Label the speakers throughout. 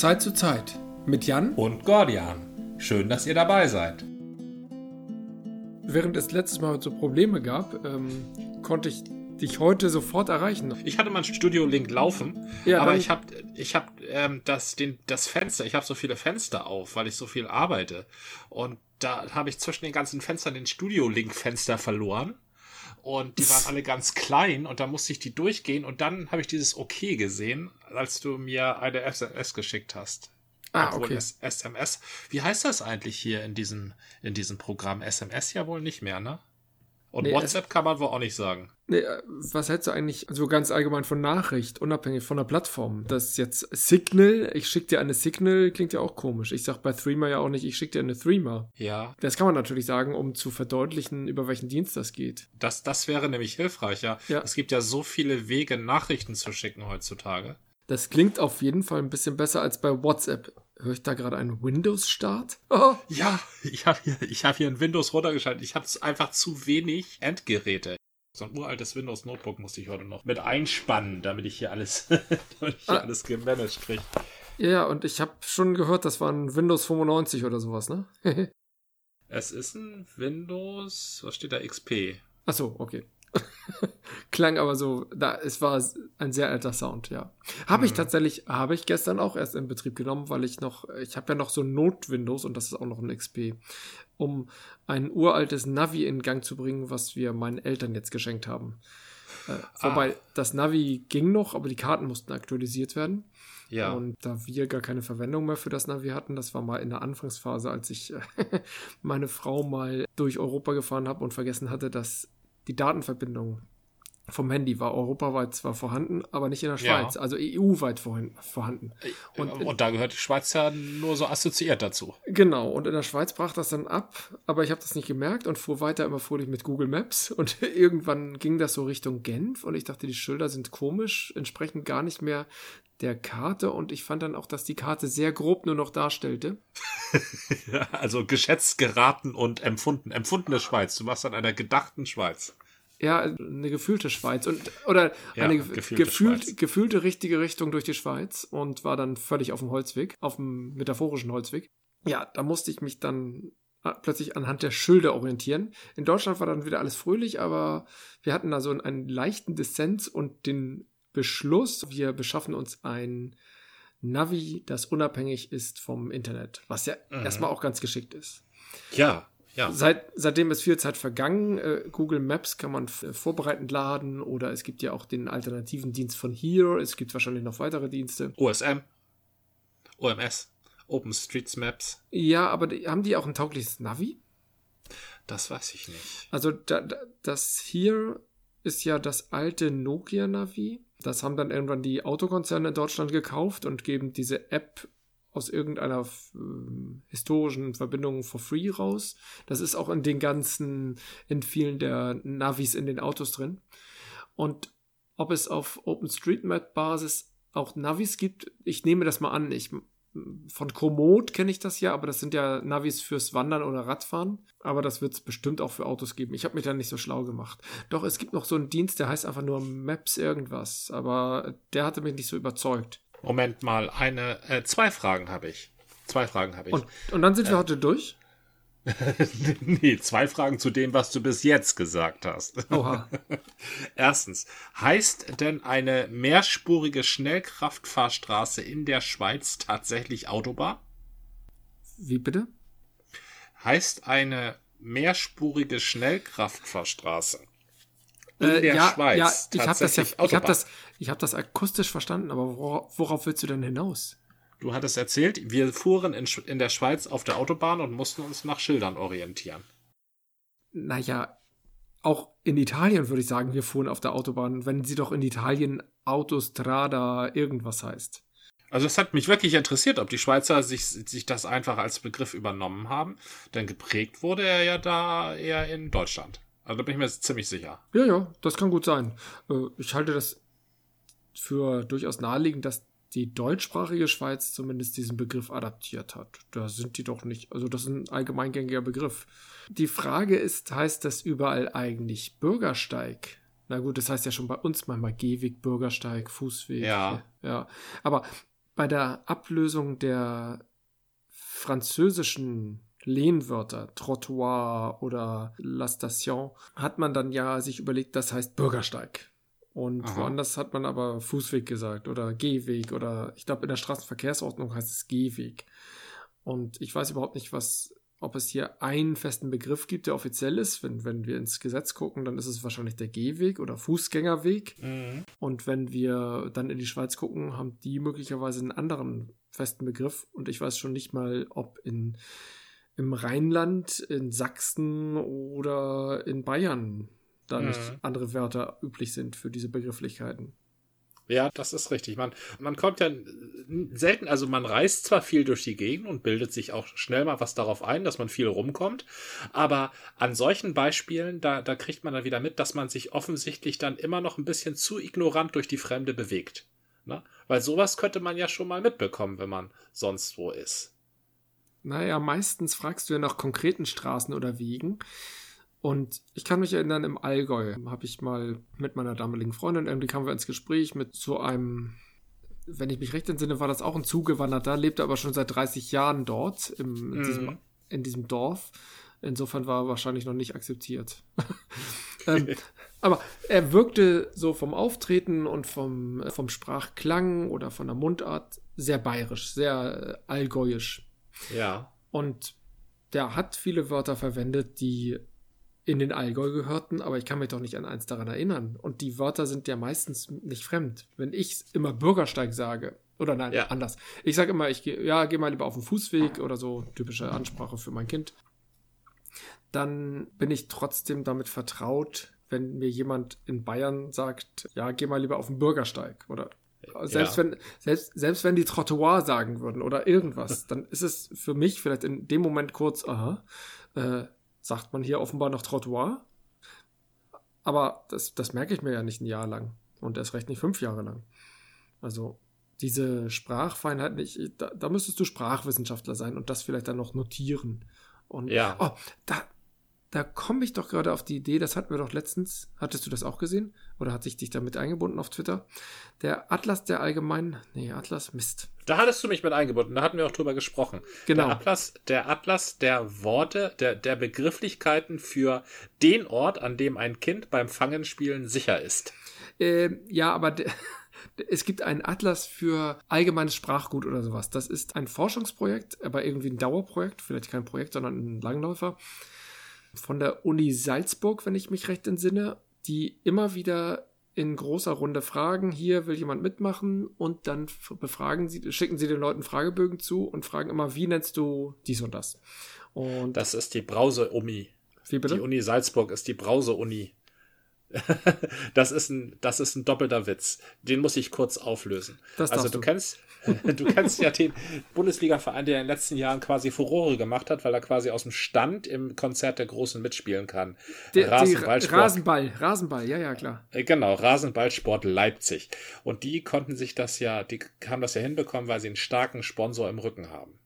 Speaker 1: Zeit zu Zeit mit Jan
Speaker 2: und Gordian. Schön, dass ihr dabei seid.
Speaker 1: Während es letztes Mal so Probleme gab, ähm, konnte ich dich heute sofort erreichen.
Speaker 2: Ich hatte mein Studio-Link laufen, ja, aber ich habe ich hab, ähm, das, den, das Fenster, ich habe so viele Fenster auf, weil ich so viel arbeite. Und da habe ich zwischen den ganzen Fenstern den Studio-Link-Fenster verloren. Und die waren alle ganz klein und da musste ich die durchgehen und dann habe ich dieses OK gesehen, als du mir eine SMS geschickt hast. Ah, Obwohl okay. SMS. Wie heißt das eigentlich hier in diesem, in diesem Programm? SMS ja wohl nicht mehr, ne? Und nee, WhatsApp kann man wohl auch nicht sagen.
Speaker 1: Nee, äh, was hältst du eigentlich so ganz allgemein von Nachricht, unabhängig von der Plattform? Das ist jetzt Signal, ich schicke dir eine Signal, klingt ja auch komisch. Ich sag bei Threema ja auch nicht, ich schicke dir eine Threema.
Speaker 2: Ja.
Speaker 1: Das kann man natürlich sagen, um zu verdeutlichen, über welchen Dienst das geht.
Speaker 2: Das, das wäre nämlich hilfreich, ja. ja. Es gibt ja so viele Wege, Nachrichten zu schicken heutzutage.
Speaker 1: Das klingt auf jeden Fall ein bisschen besser als bei WhatsApp. Höre ich da gerade einen Windows-Start? Oh.
Speaker 2: Ja, ich habe hier, hab hier ein Windows runtergeschaltet. Ich habe einfach zu wenig Endgeräte. So ein uraltes Windows-Notebook musste ich heute noch mit einspannen, damit ich hier alles, damit ich hier ah. alles gemanagt kriege.
Speaker 1: Ja, und ich habe schon gehört, das war ein Windows 95 oder sowas, ne?
Speaker 2: es ist ein Windows, was steht da, XP.
Speaker 1: Ach so, okay. Klang aber so, da, es war ein sehr alter Sound, ja. Habe ich mhm. tatsächlich, habe ich gestern auch erst in Betrieb genommen, weil ich noch, ich habe ja noch so Not-Windows und das ist auch noch ein XP, um ein uraltes Navi in Gang zu bringen, was wir meinen Eltern jetzt geschenkt haben. Äh, ah. Wobei das Navi ging noch, aber die Karten mussten aktualisiert werden. Ja. Und da wir gar keine Verwendung mehr für das Navi hatten, das war mal in der Anfangsphase, als ich meine Frau mal durch Europa gefahren habe und vergessen hatte, dass die Datenverbindung vom Handy war europaweit zwar vorhanden, aber nicht in der Schweiz, ja. also EU-weit vorhanden.
Speaker 2: Und, und, da gehört die Schweiz ja nur so assoziiert dazu.
Speaker 1: Genau, und in der Schweiz brach das dann ab, aber ich habe das nicht gemerkt und fuhr weiter immer fröhlich mit Google Maps und irgendwann ging das so Richtung Genf und ich dachte, die Schilder sind komisch, entsprechend gar nicht mehr der Karte und ich fand dann auch, dass die Karte sehr grob nur noch darstellte.
Speaker 2: also geschätzt, geraten und empfunden. Empfundene Schweiz. Du warst an einer gedachten Schweiz
Speaker 1: ja, eine gefühlte Schweiz und oder ja, eine gefühlte, gefühlt, gefühlte richtige Richtung durch die Schweiz und war dann völlig auf dem Holzweg, auf dem metaphorischen Holzweg. Ja, da musste ich mich dann äh, plötzlich anhand der Schilder orientieren. In Deutschland war dann wieder alles fröhlich, aber wir hatten da so einen leichten Dissens und den Beschluss, wir beschaffen uns ein Navi, das unabhängig ist vom Internet, was ja mhm. erstmal auch ganz geschickt ist.
Speaker 2: Ja, ja.
Speaker 1: Seit, seitdem ist viel Zeit vergangen. Äh, Google Maps kann man vorbereitend laden oder es gibt ja auch den alternativen Dienst von Here. Es gibt wahrscheinlich noch weitere Dienste.
Speaker 2: OSM, OMS, OpenStreetMaps.
Speaker 1: Ja, aber haben die auch ein taugliches Navi?
Speaker 2: Das weiß ich nicht.
Speaker 1: Also da, da, das Here ist ja das alte Nokia-Navi. Das haben dann irgendwann die Autokonzerne in Deutschland gekauft und geben diese App aus irgendeiner äh, historischen Verbindung for free raus. Das ist auch in den ganzen, in vielen der Navis in den Autos drin. Und ob es auf OpenStreetMap-Basis auch Navis gibt, ich nehme das mal an. Ich, von Komoot kenne ich das ja, aber das sind ja Navis fürs Wandern oder Radfahren. Aber das wird es bestimmt auch für Autos geben. Ich habe mich da nicht so schlau gemacht. Doch, es gibt noch so einen Dienst, der heißt einfach nur Maps irgendwas. Aber der hatte mich nicht so überzeugt.
Speaker 2: Moment mal, eine, äh, zwei Fragen habe ich. Zwei Fragen habe ich.
Speaker 1: Und, und, dann sind wir äh, heute durch?
Speaker 2: nee, zwei Fragen zu dem, was du bis jetzt gesagt hast. Oha. Erstens, heißt denn eine mehrspurige Schnellkraftfahrstraße in der Schweiz tatsächlich Autobahn?
Speaker 1: Wie bitte?
Speaker 2: Heißt eine mehrspurige Schnellkraftfahrstraße in der
Speaker 1: ja,
Speaker 2: Schweiz.
Speaker 1: Ja, ich habe das ja, ich habe das, ich habe das akustisch verstanden, aber worauf, worauf willst du denn hinaus?
Speaker 2: Du hattest erzählt, wir fuhren in, in der Schweiz auf der Autobahn und mussten uns nach Schildern orientieren.
Speaker 1: Naja, auch in Italien würde ich sagen, wir fuhren auf der Autobahn, wenn sie doch in Italien Autostrada irgendwas heißt.
Speaker 2: Also es hat mich wirklich interessiert, ob die Schweizer sich, sich das einfach als Begriff übernommen haben, denn geprägt wurde er ja da eher in Deutschland. Also da bin ich mir ziemlich sicher.
Speaker 1: Ja, ja, das kann gut sein. Äh, ich halte das für durchaus naheliegend, dass die deutschsprachige Schweiz zumindest diesen Begriff adaptiert hat. Da sind die doch nicht, also das ist ein allgemeingängiger Begriff. Die Frage ist, heißt das überall eigentlich Bürgersteig? Na gut, das heißt ja schon bei uns manchmal Gehweg, Bürgersteig, Fußweg.
Speaker 2: Ja.
Speaker 1: Ja. Aber bei der Ablösung der französischen Lehnwörter, Trottoir oder La Station, hat man dann ja sich überlegt, das heißt Bürgersteig. Und Aha. woanders hat man aber Fußweg gesagt oder Gehweg oder ich glaube in der Straßenverkehrsordnung heißt es Gehweg. Und ich weiß überhaupt nicht, was, ob es hier einen festen Begriff gibt, der offiziell ist. Wenn, wenn wir ins Gesetz gucken, dann ist es wahrscheinlich der Gehweg oder Fußgängerweg. Mhm. Und wenn wir dann in die Schweiz gucken, haben die möglicherweise einen anderen festen Begriff. Und ich weiß schon nicht mal, ob in, im Rheinland, in Sachsen oder in Bayern da mhm. nicht andere Wörter üblich sind für diese Begrifflichkeiten.
Speaker 2: Ja, das ist richtig. Man, man kommt ja selten, also man reist zwar viel durch die Gegend und bildet sich auch schnell mal was darauf ein, dass man viel rumkommt, aber an solchen Beispielen, da, da kriegt man dann wieder mit, dass man sich offensichtlich dann immer noch ein bisschen zu ignorant durch die Fremde bewegt. Ne? Weil sowas könnte man ja schon mal mitbekommen, wenn man sonst wo ist.
Speaker 1: Naja, meistens fragst du ja nach konkreten Straßen oder Wegen. Und ich kann mich erinnern, im Allgäu habe ich mal mit meiner damaligen Freundin, irgendwie kamen wir ins Gespräch mit so einem, wenn ich mich recht entsinne, war das auch ein Zugewanderter, lebte aber schon seit 30 Jahren dort, im, in, mhm. diesem, in diesem Dorf. Insofern war er wahrscheinlich noch nicht akzeptiert. ähm, aber er wirkte so vom Auftreten und vom, vom Sprachklang oder von der Mundart sehr bayerisch, sehr äh, allgäuisch.
Speaker 2: Ja.
Speaker 1: Und der hat viele Wörter verwendet, die in den Allgäu gehörten, aber ich kann mich doch nicht an eins daran erinnern. Und die Wörter sind ja meistens nicht fremd. Wenn ich immer Bürgersteig sage, oder nein, ja. anders. Ich sage immer, ich gehe, ja, geh mal lieber auf den Fußweg oder so, typische Ansprache für mein Kind. Dann bin ich trotzdem damit vertraut, wenn mir jemand in Bayern sagt, ja, geh mal lieber auf den Bürgersteig oder selbst ja. wenn selbst selbst wenn die Trottoir sagen würden oder irgendwas, dann ist es für mich vielleicht in dem Moment kurz, aha, äh, sagt man hier offenbar noch Trottoir. Aber das, das merke ich mir ja nicht ein Jahr lang. Und erst recht nicht fünf Jahre lang. Also diese Sprachfeinheit nicht, da, da müsstest du Sprachwissenschaftler sein und das vielleicht dann noch notieren. Und
Speaker 2: ja.
Speaker 1: oh, da, da komme ich doch gerade auf die Idee, das hatten wir doch letztens, hattest du das auch gesehen? Oder hat sich dich damit eingebunden auf Twitter? Der Atlas der allgemeinen, nee, Atlas, Mist.
Speaker 2: Da hattest du mich mit eingebunden, da hatten wir auch drüber gesprochen.
Speaker 1: Genau.
Speaker 2: Der Atlas, der Atlas der Worte, der, der Begrifflichkeiten für den Ort, an dem ein Kind beim Fangenspielen sicher ist.
Speaker 1: Äh, ja, aber es gibt einen Atlas für allgemeines Sprachgut oder sowas. Das ist ein Forschungsprojekt, aber irgendwie ein Dauerprojekt, vielleicht kein Projekt, sondern ein Langläufer von der Uni Salzburg, wenn ich mich recht entsinne, die immer wieder in großer Runde fragen, hier will jemand mitmachen und dann befragen sie, schicken sie den Leuten Fragebögen zu und fragen immer, wie nennst du dies und das? Und
Speaker 2: das ist die Brause-Uni.
Speaker 1: Wie bitte?
Speaker 2: Die Uni Salzburg ist die Brause-Uni. das ist ein, das ist ein doppelter Witz. Den muss ich kurz auflösen. Also du, du kennst, du kennst ja den Bundesliga-Verein, der in den letzten Jahren quasi Furore gemacht hat, weil er quasi aus dem Stand im Konzert der Großen mitspielen kann.
Speaker 1: Der, Rasenballsport. Rasenball, Rasenball, ja, ja, klar.
Speaker 2: Äh, genau, Rasenballsport Leipzig. Und die konnten sich das ja, die haben das ja hinbekommen, weil sie einen starken Sponsor im Rücken haben.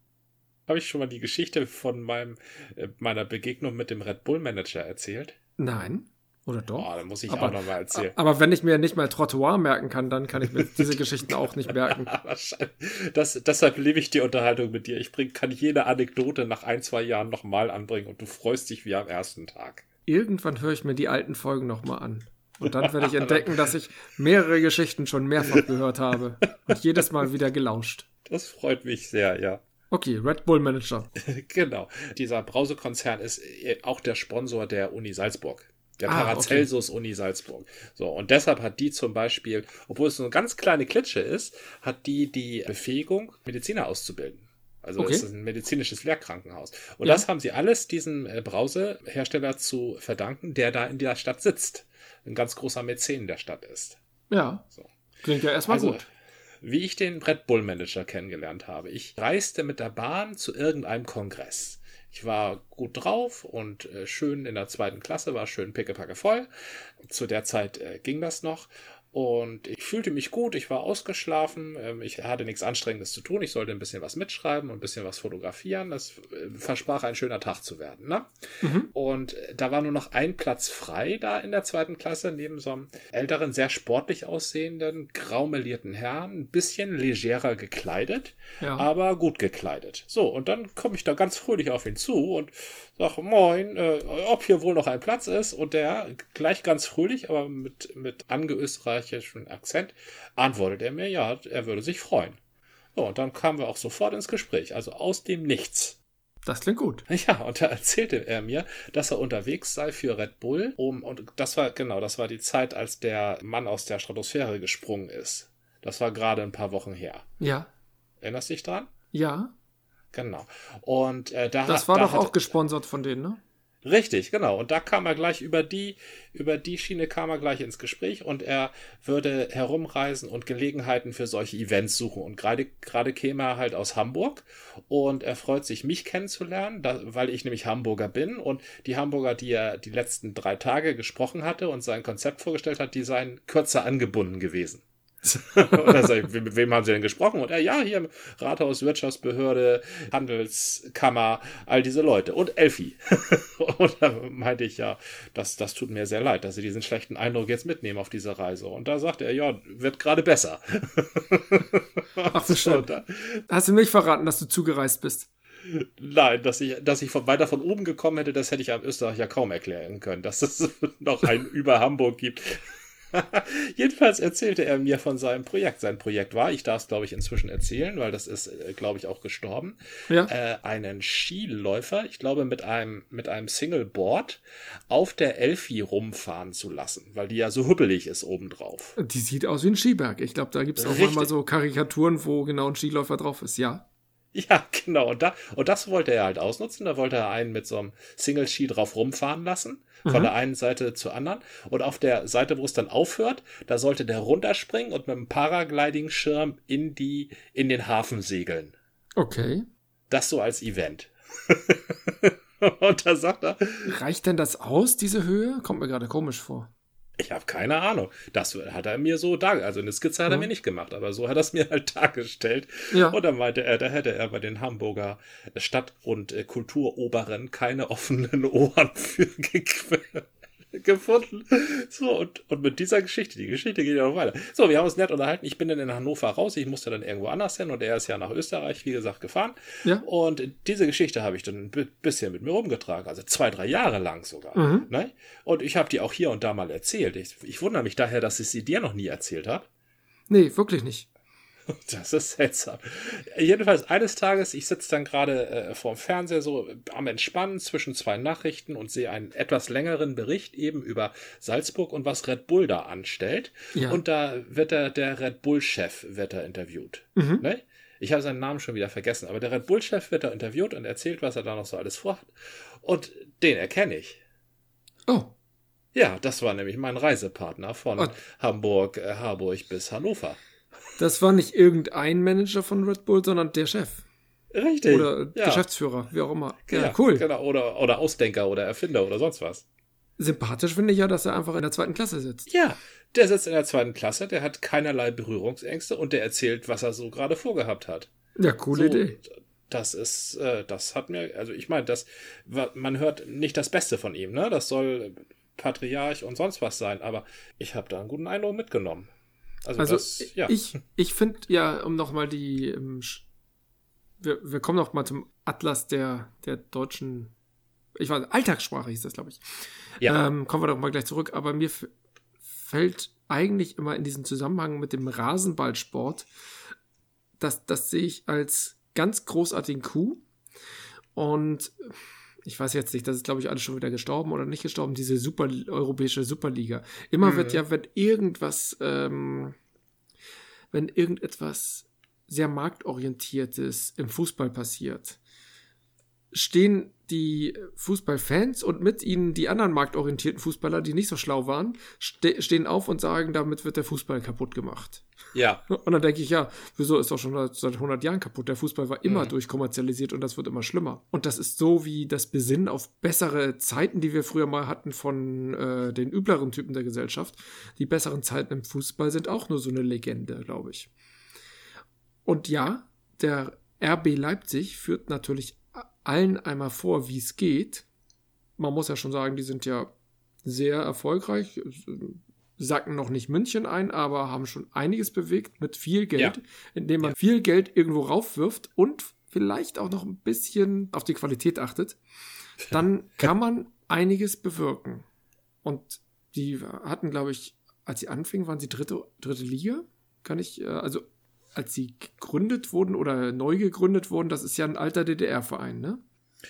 Speaker 2: Habe ich schon mal die Geschichte von meinem, äh, meiner Begegnung mit dem Red Bull Manager erzählt?
Speaker 1: Nein. Oder doch?
Speaker 2: Oh, dann muss ich aber, auch nochmal erzählen.
Speaker 1: Aber wenn ich mir nicht mal Trottoir merken kann, dann kann ich mir diese Geschichten auch nicht merken.
Speaker 2: das, deshalb liebe ich die Unterhaltung mit dir. Ich bring, kann jede Anekdote nach ein, zwei Jahren nochmal anbringen und du freust dich wie am ersten Tag.
Speaker 1: Irgendwann höre ich mir die alten Folgen nochmal an. Und dann werde ich entdecken, dass ich mehrere Geschichten schon mehrfach gehört habe. Und jedes Mal wieder gelauscht.
Speaker 2: Das freut mich sehr, ja.
Speaker 1: Okay, Red Bull Manager.
Speaker 2: genau. Dieser Brausekonzern ist auch der Sponsor der Uni Salzburg. Der ah, Paracelsus okay. Uni Salzburg. So, und deshalb hat die zum Beispiel, obwohl es so eine ganz kleine Klitsche ist, hat die die Befähigung, Mediziner auszubilden. Also okay. es ist ein medizinisches Lehrkrankenhaus. Und ja. das haben sie alles diesem äh, Brausehersteller zu verdanken, der da in der Stadt sitzt. Ein ganz großer Mäzen der Stadt ist.
Speaker 1: Ja. So. Klingt ja erstmal also, gut.
Speaker 2: Wie ich den Red Bull Manager kennengelernt habe. Ich reiste mit der Bahn zu irgendeinem Kongress. Ich war gut drauf und äh, schön in der zweiten Klasse, war schön pickepacke voll. Zu der Zeit äh, ging das noch. Und ich fühlte mich gut, ich war ausgeschlafen, ähm, ich hatte nichts Anstrengendes zu tun, ich sollte ein bisschen was mitschreiben und ein bisschen was fotografieren. Das äh, versprach ein schöner Tag zu werden. Ne? Mhm. Und äh, da war nur noch ein Platz frei da in der zweiten Klasse, neben so einem älteren, sehr sportlich aussehenden, graumelierten Herrn, ein bisschen legerer gekleidet, ja. aber gut gekleidet. So, und dann komme ich da ganz fröhlich auf ihn zu und sag Moin, äh, ob hier wohl noch ein Platz ist. Und der gleich ganz fröhlich, aber mit, mit angeösterreichischem Akzent, antwortet er mir, ja, er würde sich freuen. So, und dann kamen wir auch sofort ins Gespräch, also aus dem Nichts.
Speaker 1: Das klingt gut.
Speaker 2: Ja, und da erzählte er mir, dass er unterwegs sei für Red Bull, um, und das war, genau, das war die Zeit, als der Mann aus der Stratosphäre gesprungen ist. Das war gerade ein paar Wochen her.
Speaker 1: Ja.
Speaker 2: Erinnerst du dich dran?
Speaker 1: Ja.
Speaker 2: Genau. Und äh, da
Speaker 1: Das war da doch hat, auch gesponsert von denen, ne?
Speaker 2: Richtig, genau. Und da kam er gleich über die, über die Schiene kam er gleich ins Gespräch und er würde herumreisen und Gelegenheiten für solche Events suchen. Und gerade, gerade käme er halt aus Hamburg und er freut sich, mich kennenzulernen, da, weil ich nämlich Hamburger bin und die Hamburger, die er die letzten drei Tage gesprochen hatte und sein Konzept vorgestellt hat, die seien kürzer angebunden gewesen. Dann sag ich, mit wem haben Sie denn gesprochen? Und er, ja, hier Rathaus, Wirtschaftsbehörde, Handelskammer, all diese Leute und Elfi. und da meinte ich, ja, das, das tut mir sehr leid, dass Sie diesen schlechten Eindruck jetzt mitnehmen auf diese Reise. Und da sagte er, ja, wird gerade besser.
Speaker 1: Ach so, schön. Hast du nicht verraten, dass du zugereist bist?
Speaker 2: Nein, dass ich, dass ich von, weiter von oben gekommen hätte, das hätte ich am Österreich ja kaum erklären können, dass es noch ein über Hamburg gibt. Jedenfalls erzählte er mir von seinem Projekt. Sein Projekt war, ich darf es glaube ich inzwischen erzählen, weil das ist, äh, glaube ich, auch gestorben, ja. äh, einen Skiläufer, ich glaube mit einem, mit einem Singleboard auf der Elfi rumfahren zu lassen, weil die ja so hüppelig ist obendrauf.
Speaker 1: Die sieht aus wie ein Skiberg. Ich glaube, da gibt es auch Richtig. mal so Karikaturen, wo genau ein Skiläufer drauf ist, ja.
Speaker 2: Ja, genau. Und, da, und das wollte er halt ausnutzen. Da wollte er einen mit so einem Single-Ski drauf rumfahren lassen. Von mhm. der einen Seite zur anderen. Und auf der Seite, wo es dann aufhört, da sollte der runterspringen und mit einem Paragliding-Schirm in die, in den Hafen segeln.
Speaker 1: Okay.
Speaker 2: Das so als Event. und da sagt er.
Speaker 1: Reicht denn das aus, diese Höhe? Kommt mir gerade komisch vor.
Speaker 2: Ich habe keine Ahnung. Das hat er mir so da, also eine Skizze hat er mir nicht gemacht, aber so hat er es mir halt dargestellt. Ja. Und dann meinte er, da hätte er bei den Hamburger Stadt- und äh, Kulturoberen keine offenen Ohren für gefunden. So, und, und mit dieser Geschichte, die Geschichte geht ja noch weiter. So, wir haben uns nett unterhalten. Ich bin dann in Hannover raus. Ich musste dann irgendwo anders hin und er ist ja nach Österreich, wie gesagt, gefahren. Ja. Und diese Geschichte habe ich dann ein bisschen mit mir rumgetragen. Also zwei, drei Jahre lang sogar. Mhm. Ne? Und ich habe die auch hier und da mal erzählt. Ich, ich wundere mich daher, dass ich sie dir noch nie erzählt habe.
Speaker 1: Nee, wirklich nicht.
Speaker 2: Das ist seltsam. Jedenfalls eines Tages, ich sitze dann gerade äh, vorm Fernseher so am Entspannen zwischen zwei Nachrichten und sehe einen etwas längeren Bericht eben über Salzburg und was Red Bull da anstellt. Ja. Und da wird der, der Red Bull-Chef wird da interviewt. Mhm. Ne? Ich habe seinen Namen schon wieder vergessen, aber der Red Bull-Chef wird da interviewt und erzählt, was er da noch so alles vorhat. Und den erkenne ich.
Speaker 1: Oh.
Speaker 2: Ja, das war nämlich mein Reisepartner von oh. Hamburg, äh, Harburg bis Hannover.
Speaker 1: Das war nicht irgendein Manager von Red Bull, sondern der Chef.
Speaker 2: Richtig.
Speaker 1: Oder ja. Geschäftsführer, wie auch immer.
Speaker 2: Ja, ja cool. Genau, oder, oder Ausdenker oder Erfinder oder sonst was.
Speaker 1: Sympathisch finde ich ja, dass er einfach in der zweiten Klasse sitzt.
Speaker 2: Ja, der sitzt in der zweiten Klasse, der hat keinerlei Berührungsängste und der erzählt, was er so gerade vorgehabt hat.
Speaker 1: Ja, coole so, Idee.
Speaker 2: Das ist, äh, das hat mir, also ich meine, das, man hört nicht das Beste von ihm, ne? Das soll Patriarch und sonst was sein, aber ich habe da einen guten Eindruck mitgenommen.
Speaker 1: Also, also das, ja. ich, ich finde ja, um nochmal die, um, ähm, wir, wir kommen noch mal zum Atlas der, der deutschen, ich weiß, Alltagssprache hieß das, glaube ich. Ja. Ähm, kommen wir doch mal gleich zurück, aber mir fällt eigentlich immer in diesem Zusammenhang mit dem Rasenballsport, das, das sehe ich als ganz großartigen Coup. Und ich weiß jetzt nicht, das ist glaube ich alles schon wieder gestorben oder nicht gestorben, diese super europäische Superliga. Immer mhm. wird ja, wenn irgendwas, ähm, wenn irgendetwas sehr marktorientiertes im Fußball passiert, stehen die Fußballfans und mit ihnen die anderen marktorientierten Fußballer, die nicht so schlau waren, ste stehen auf und sagen, damit wird der Fußball kaputt gemacht.
Speaker 2: Ja.
Speaker 1: Und dann denke ich, ja, wieso ist doch schon seit 100 Jahren kaputt? Der Fußball war immer mhm. durchkommerzialisiert und das wird immer schlimmer. Und das ist so wie das Besinnen auf bessere Zeiten, die wir früher mal hatten von äh, den übleren Typen der Gesellschaft. Die besseren Zeiten im Fußball sind auch nur so eine Legende, glaube ich. Und ja, der RB Leipzig führt natürlich allen einmal vor, wie es geht. Man muss ja schon sagen, die sind ja sehr erfolgreich, sacken noch nicht München ein, aber haben schon einiges bewegt mit viel Geld, ja. indem man ja. viel Geld irgendwo raufwirft und vielleicht auch noch ein bisschen auf die Qualität achtet. Dann kann man einiges bewirken. Und die hatten, glaube ich, als sie anfingen, waren sie dritte, dritte Liga. Kann ich, äh, also als sie gegründet wurden oder neu gegründet wurden, das ist ja ein alter DDR-Verein, ne?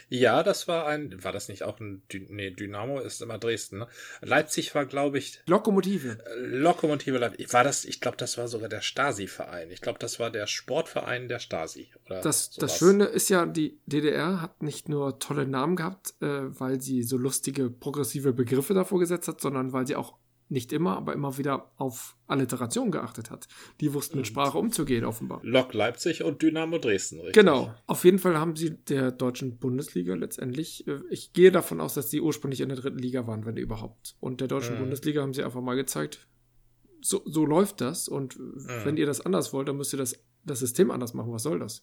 Speaker 2: Ja, das war ein, war das nicht auch ein, nee, Dynamo ist immer Dresden, ne? Leipzig war, glaube ich.
Speaker 1: Lokomotive.
Speaker 2: Lokomotive Leipzig. War das, ich glaube, das war sogar der Stasi-Verein. Ich glaube, das war der Sportverein der Stasi.
Speaker 1: Oder das, das Schöne ist ja, die DDR hat nicht nur tolle Namen gehabt, äh, weil sie so lustige, progressive Begriffe davor gesetzt hat, sondern weil sie auch nicht immer, aber immer wieder auf Alliteration geachtet hat. Die wussten mit Sprache umzugehen, offenbar.
Speaker 2: Lok Leipzig und Dynamo Dresden,
Speaker 1: richtig? Genau. Auf jeden Fall haben sie der deutschen Bundesliga letztendlich, äh, ich gehe davon aus, dass sie ursprünglich in der dritten Liga waren, wenn überhaupt. Und der deutschen mhm. Bundesliga haben sie einfach mal gezeigt, so, so läuft das. Und mhm. wenn ihr das anders wollt, dann müsst ihr das, das System anders machen. Was soll das?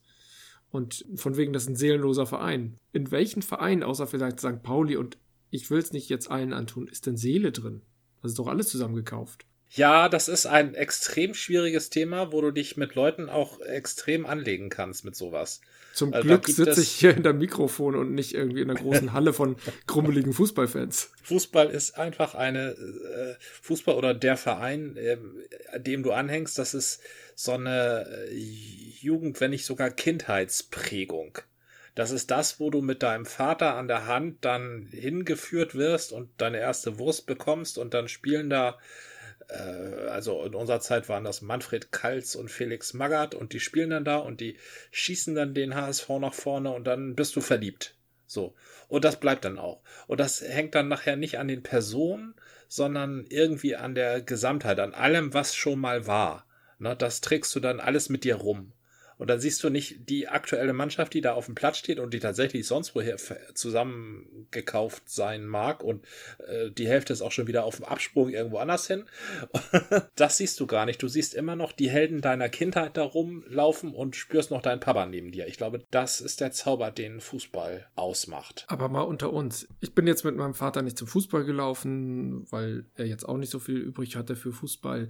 Speaker 1: Und von wegen, das ist ein seelenloser Verein. In welchen Verein, außer vielleicht St. Pauli und ich will es nicht jetzt allen antun, ist denn Seele drin? Das ist doch alles zusammengekauft.
Speaker 2: Ja, das ist ein extrem schwieriges Thema, wo du dich mit Leuten auch extrem anlegen kannst mit sowas.
Speaker 1: Zum also Glück sitze ich hier in der Mikrofon und nicht irgendwie in einer großen Halle von krummeligen Fußballfans.
Speaker 2: Fußball ist einfach eine äh, Fußball oder der Verein, äh, dem du anhängst, das ist so eine äh, Jugend, wenn nicht sogar Kindheitsprägung. Das ist das, wo du mit deinem Vater an der Hand dann hingeführt wirst und deine erste Wurst bekommst und dann spielen da, äh, also in unserer Zeit waren das Manfred Kalz und Felix Magath und die spielen dann da und die schießen dann den HSV nach vorne und dann bist du verliebt. So. Und das bleibt dann auch. Und das hängt dann nachher nicht an den Personen, sondern irgendwie an der Gesamtheit, an allem, was schon mal war. Ne, das trägst du dann alles mit dir rum. Und dann siehst du nicht die aktuelle Mannschaft, die da auf dem Platz steht und die tatsächlich sonst woher zusammengekauft sein mag und äh, die Hälfte ist auch schon wieder auf dem Absprung irgendwo anders hin. das siehst du gar nicht. Du siehst immer noch die Helden deiner Kindheit da rumlaufen und spürst noch deinen Papa neben dir. Ich glaube, das ist der Zauber, den Fußball ausmacht.
Speaker 1: Aber mal unter uns. Ich bin jetzt mit meinem Vater nicht zum Fußball gelaufen, weil er jetzt auch nicht so viel übrig hatte für Fußball.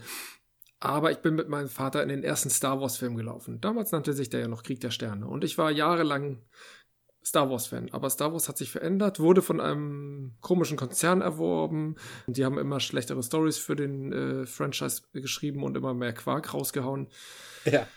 Speaker 1: Aber ich bin mit meinem Vater in den ersten Star Wars-Film gelaufen. Damals nannte sich der ja noch Krieg der Sterne. Und ich war jahrelang Star Wars-Fan. Aber Star Wars hat sich verändert, wurde von einem komischen Konzern erworben. Die haben immer schlechtere Stories für den äh, Franchise geschrieben und immer mehr Quark rausgehauen.
Speaker 2: Ja.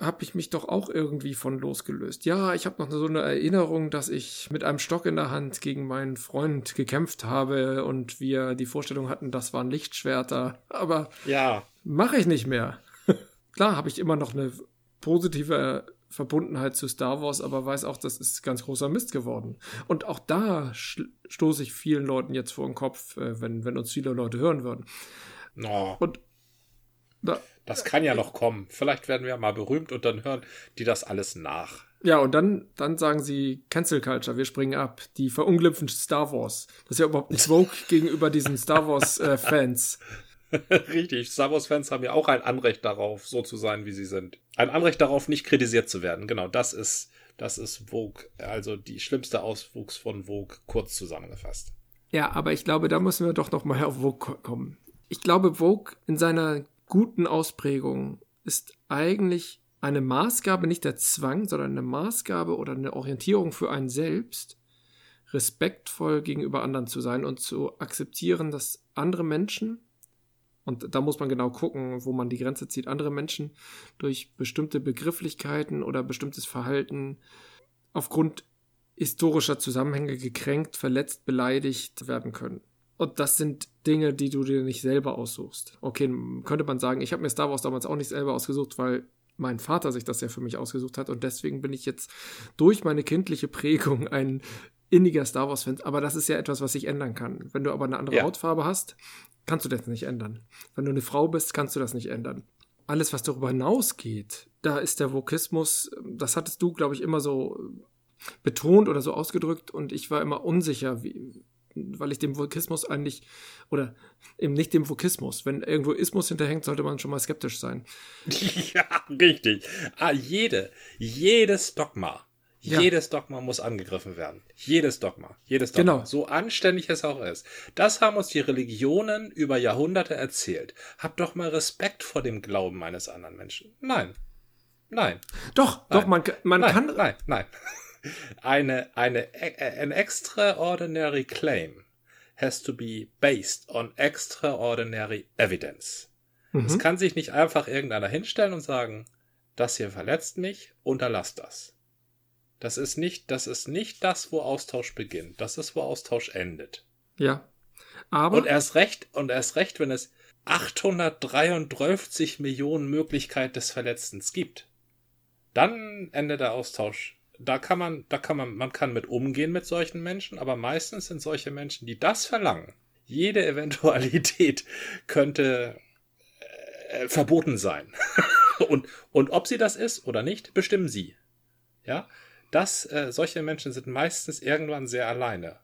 Speaker 1: Habe ich mich doch auch irgendwie von losgelöst. Ja, ich habe noch so eine Erinnerung, dass ich mit einem Stock in der Hand gegen meinen Freund gekämpft habe und wir die Vorstellung hatten, das waren Lichtschwerter. Aber
Speaker 2: ja
Speaker 1: Mache ich nicht mehr. Klar habe ich immer noch eine positive Verbundenheit zu Star Wars, aber weiß auch, das ist ganz großer Mist geworden. Und auch da stoße ich vielen Leuten jetzt vor den Kopf, äh, wenn, wenn uns viele Leute hören würden.
Speaker 2: No.
Speaker 1: Und
Speaker 2: da, das kann ja noch kommen. Vielleicht werden wir mal berühmt und dann hören die das alles nach.
Speaker 1: Ja, und dann, dann sagen sie Cancel Culture, wir springen ab. Die verunglimpfen Star Wars. Das ist ja überhaupt nicht woke gegenüber diesen Star Wars-Fans. Äh,
Speaker 2: Richtig, Star Wars-Fans haben ja auch ein Anrecht darauf, so zu sein, wie sie sind. Ein Anrecht darauf, nicht kritisiert zu werden. Genau, das ist, das ist Vogue, also die schlimmste Auswuchs von Vogue, kurz zusammengefasst.
Speaker 1: Ja, aber ich glaube, da müssen wir doch noch mal auf Vogue kommen. Ich glaube, Vogue in seiner guten Ausprägung ist eigentlich eine Maßgabe, nicht der Zwang, sondern eine Maßgabe oder eine Orientierung für einen selbst, respektvoll gegenüber anderen zu sein und zu akzeptieren, dass andere Menschen und da muss man genau gucken, wo man die Grenze zieht. Andere Menschen durch bestimmte Begrifflichkeiten oder bestimmtes Verhalten aufgrund historischer Zusammenhänge gekränkt, verletzt, beleidigt werden können. Und das sind Dinge, die du dir nicht selber aussuchst. Okay, könnte man sagen, ich habe mir Star Wars damals auch nicht selber ausgesucht, weil mein Vater sich das ja für mich ausgesucht hat und deswegen bin ich jetzt durch meine kindliche Prägung ein inniger Star Wars-Fan. Aber das ist ja etwas, was sich ändern kann. Wenn du aber eine andere ja. Hautfarbe hast, kannst du das nicht ändern. Wenn du eine Frau bist, kannst du das nicht ändern. Alles, was darüber hinausgeht, da ist der Vokismus, das hattest du, glaube ich, immer so betont oder so ausgedrückt und ich war immer unsicher, wie, weil ich dem Vokismus eigentlich, oder eben nicht dem Vokismus, wenn irgendwo Ismus hinterhängt, sollte man schon mal skeptisch sein.
Speaker 2: Ja, richtig. Ah, jede, jedes Dogma, ja. jedes Dogma muss angegriffen werden. Jedes Dogma, jedes Dogma. Genau. So anständig es auch ist. Das haben uns die Religionen über Jahrhunderte erzählt. Hab doch mal Respekt vor dem Glauben eines anderen Menschen. Nein. Nein.
Speaker 1: Doch, nein. doch, man, man
Speaker 2: nein,
Speaker 1: kann.
Speaker 2: Nein, nein eine, eine, an extraordinary claim has to be based on extraordinary evidence. Mhm. Es kann sich nicht einfach irgendeiner hinstellen und sagen, das hier verletzt mich, unterlass das. Das ist nicht, das ist nicht das, wo Austausch beginnt. Das ist, wo Austausch endet.
Speaker 1: Ja. Aber.
Speaker 2: Und erst recht, und erst recht, wenn es 833 Millionen Möglichkeiten des Verletzens gibt. Dann endet der Austausch da kann man, da kann man, man kann mit umgehen mit solchen Menschen, aber meistens sind solche Menschen, die das verlangen. Jede Eventualität könnte äh, verboten sein. und, und ob sie das ist oder nicht, bestimmen sie. Ja, das, äh, solche Menschen sind meistens irgendwann sehr alleine.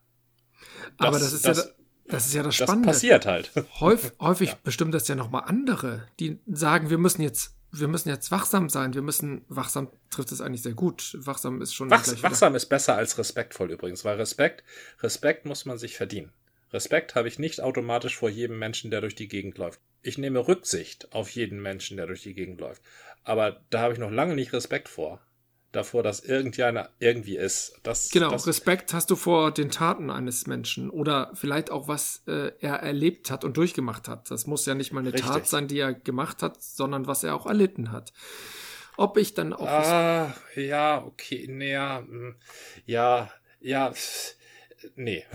Speaker 1: Das, aber das ist das, ja, das ist ja das Spannende.
Speaker 2: Das passiert halt.
Speaker 1: Häufig, häufig ja. bestimmt das ja nochmal andere, die sagen, wir müssen jetzt wir müssen jetzt wachsam sein. Wir müssen, wachsam trifft es eigentlich sehr gut. Wachsam ist schon.
Speaker 2: Wachs, wachsam ist besser als respektvoll übrigens, weil Respekt, Respekt muss man sich verdienen. Respekt habe ich nicht automatisch vor jedem Menschen, der durch die Gegend läuft. Ich nehme Rücksicht auf jeden Menschen, der durch die Gegend läuft. Aber da habe ich noch lange nicht Respekt vor davor, dass irgendjemand irgendwie ist. Das,
Speaker 1: genau,
Speaker 2: das
Speaker 1: Respekt hast du vor den Taten eines Menschen oder vielleicht auch, was äh, er erlebt hat und durchgemacht hat. Das muss ja nicht mal eine Richtig. Tat sein, die er gemacht hat, sondern was er auch erlitten hat. Ob ich dann auch.
Speaker 2: Ah, ja, okay, nee, ja, ja, ja, nee.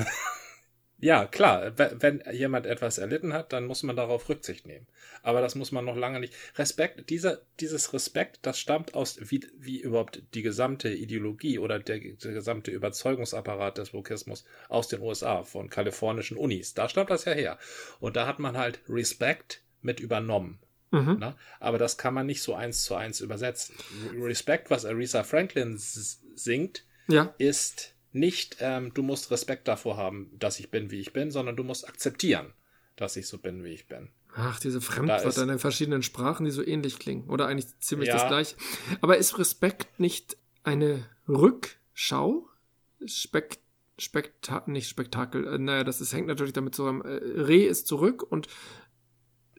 Speaker 2: Ja, klar, wenn jemand etwas erlitten hat, dann muss man darauf Rücksicht nehmen. Aber das muss man noch lange nicht. Respekt, dieser, dieses Respekt, das stammt aus, wie, wie überhaupt die gesamte Ideologie oder der, der gesamte Überzeugungsapparat des Wokismus aus den USA, von kalifornischen Unis. Da stammt das ja her. Und da hat man halt Respekt mit übernommen. Mhm. Na? Aber das kann man nicht so eins zu eins übersetzen. Respekt, was Aretha Franklin singt,
Speaker 1: ja.
Speaker 2: ist nicht, ähm, du musst Respekt davor haben, dass ich bin, wie ich bin, sondern du musst akzeptieren, dass ich so bin, wie ich bin.
Speaker 1: Ach, diese Fremdwörter in den verschiedenen Sprachen, die so ähnlich klingen. Oder eigentlich ziemlich ja. das gleiche. Aber ist Respekt nicht eine Rückschau? Spekt Spektakel, nicht Spektakel, äh, naja, das ist, hängt natürlich damit zusammen. Äh, Re ist zurück und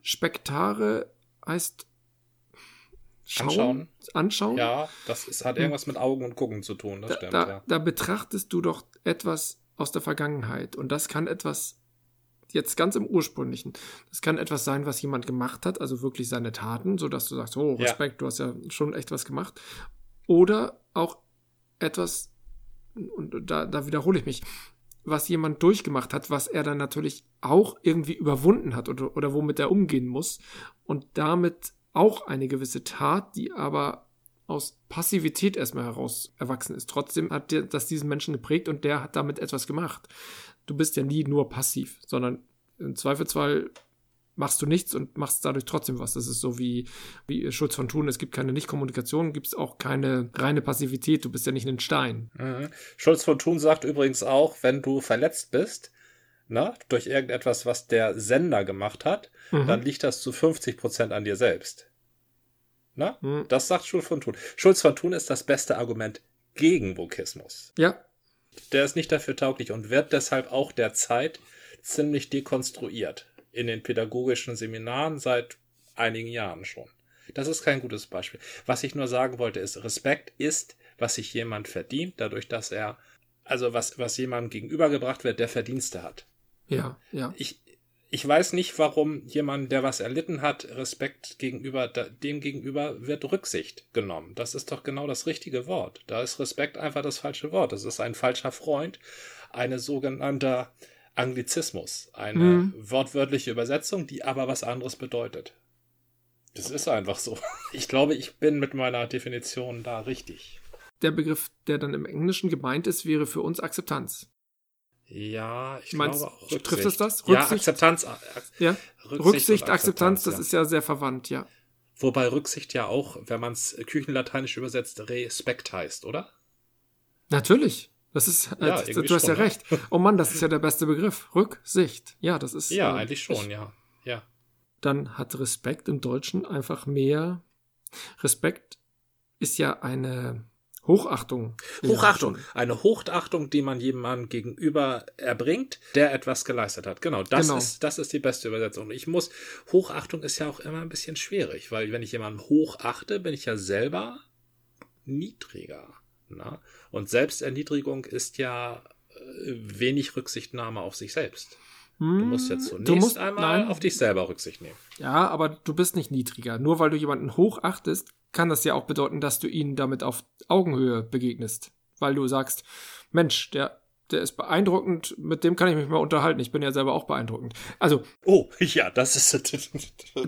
Speaker 1: Spektare heißt
Speaker 2: Schauen, anschauen.
Speaker 1: anschauen.
Speaker 2: Ja, das ist, hat irgendwas mit Augen und Gucken zu tun, das
Speaker 1: da,
Speaker 2: stimmt.
Speaker 1: Da,
Speaker 2: ja.
Speaker 1: da betrachtest du doch etwas aus der Vergangenheit und das kann etwas jetzt ganz im ursprünglichen. Das kann etwas sein, was jemand gemacht hat, also wirklich seine Taten, so dass du sagst, oh Respekt, ja. du hast ja schon echt was gemacht. Oder auch etwas und da, da wiederhole ich mich, was jemand durchgemacht hat, was er dann natürlich auch irgendwie überwunden hat oder, oder womit er umgehen muss und damit auch eine gewisse Tat, die aber aus Passivität erstmal heraus erwachsen ist. Trotzdem hat dir das diesen Menschen geprägt und der hat damit etwas gemacht. Du bist ja nie nur passiv, sondern im Zweifelsfall machst du nichts und machst dadurch trotzdem was. Das ist so wie, wie Schulz von Thun, es gibt keine Nichtkommunikation, gibt es auch keine reine Passivität, du bist ja nicht ein Stein.
Speaker 2: Mhm. Schulz von Thun sagt übrigens auch, wenn du verletzt bist, na, durch irgendetwas, was der Sender gemacht hat, mhm. dann liegt das zu 50 Prozent an dir selbst. Na, mhm. das sagt Schulz von Thun. Schulz von Thun ist das beste Argument gegen Vokismus.
Speaker 1: Ja.
Speaker 2: Der ist nicht dafür tauglich und wird deshalb auch derzeit ziemlich dekonstruiert. In den pädagogischen Seminaren seit einigen Jahren schon. Das ist kein gutes Beispiel. Was ich nur sagen wollte, ist, Respekt ist, was sich jemand verdient, dadurch, dass er, also was, was jemandem gegenübergebracht wird, der Verdienste hat.
Speaker 1: Ja, ja.
Speaker 2: Ich, ich weiß nicht, warum jemand, der was erlitten hat, Respekt gegenüber, dem gegenüber wird Rücksicht genommen. Das ist doch genau das richtige Wort. Da ist Respekt einfach das falsche Wort. Das ist ein falscher Freund, eine sogenannte Anglizismus, eine mhm. wortwörtliche Übersetzung, die aber was anderes bedeutet. Das ist einfach so. Ich glaube, ich bin mit meiner Definition da richtig.
Speaker 1: Der Begriff, der dann im Englischen gemeint ist, wäre für uns Akzeptanz.
Speaker 2: Ja, ich
Speaker 1: Meinst,
Speaker 2: glaube auch
Speaker 1: Rücksicht. Trifft es das?
Speaker 2: Rücksicht, ja, Akzeptanz.
Speaker 1: Ja, Rücksicht, Rücksicht Akzeptanz, das ja. ist ja sehr verwandt, ja.
Speaker 2: Wobei Rücksicht ja auch, wenn man es küchenlateinisch übersetzt, Respekt heißt, oder?
Speaker 1: Natürlich. Das ist, äh, ja, du hast schon, ja ne? recht. Oh Mann, das ist ja der beste Begriff. Rücksicht. Ja, das ist.
Speaker 2: Ja, äh, eigentlich schon, ich, ja. Ja.
Speaker 1: Dann hat Respekt im Deutschen einfach mehr. Respekt ist ja eine Hochachtung.
Speaker 2: Hochachtung. Eine Hochachtung, die man jemandem gegenüber erbringt, der etwas geleistet hat. Genau, das, genau. Ist, das ist die beste Übersetzung. Ich muss, Hochachtung ist ja auch immer ein bisschen schwierig, weil wenn ich jemanden hochachte, bin ich ja selber niedriger. Na? Und Selbsterniedrigung ist ja äh, wenig Rücksichtnahme auf sich selbst. Du musst ja hm, zunächst musst, einmal nein. auf dich selber Rücksicht nehmen.
Speaker 1: Ja, aber du bist nicht niedriger. Nur weil du jemanden hochachtest, kann das ja auch bedeuten, dass du ihnen damit auf Augenhöhe begegnest. Weil du sagst, Mensch, der, der ist beeindruckend, mit dem kann ich mich mal unterhalten. Ich bin ja selber auch beeindruckend. Also.
Speaker 2: Oh, ja, das ist.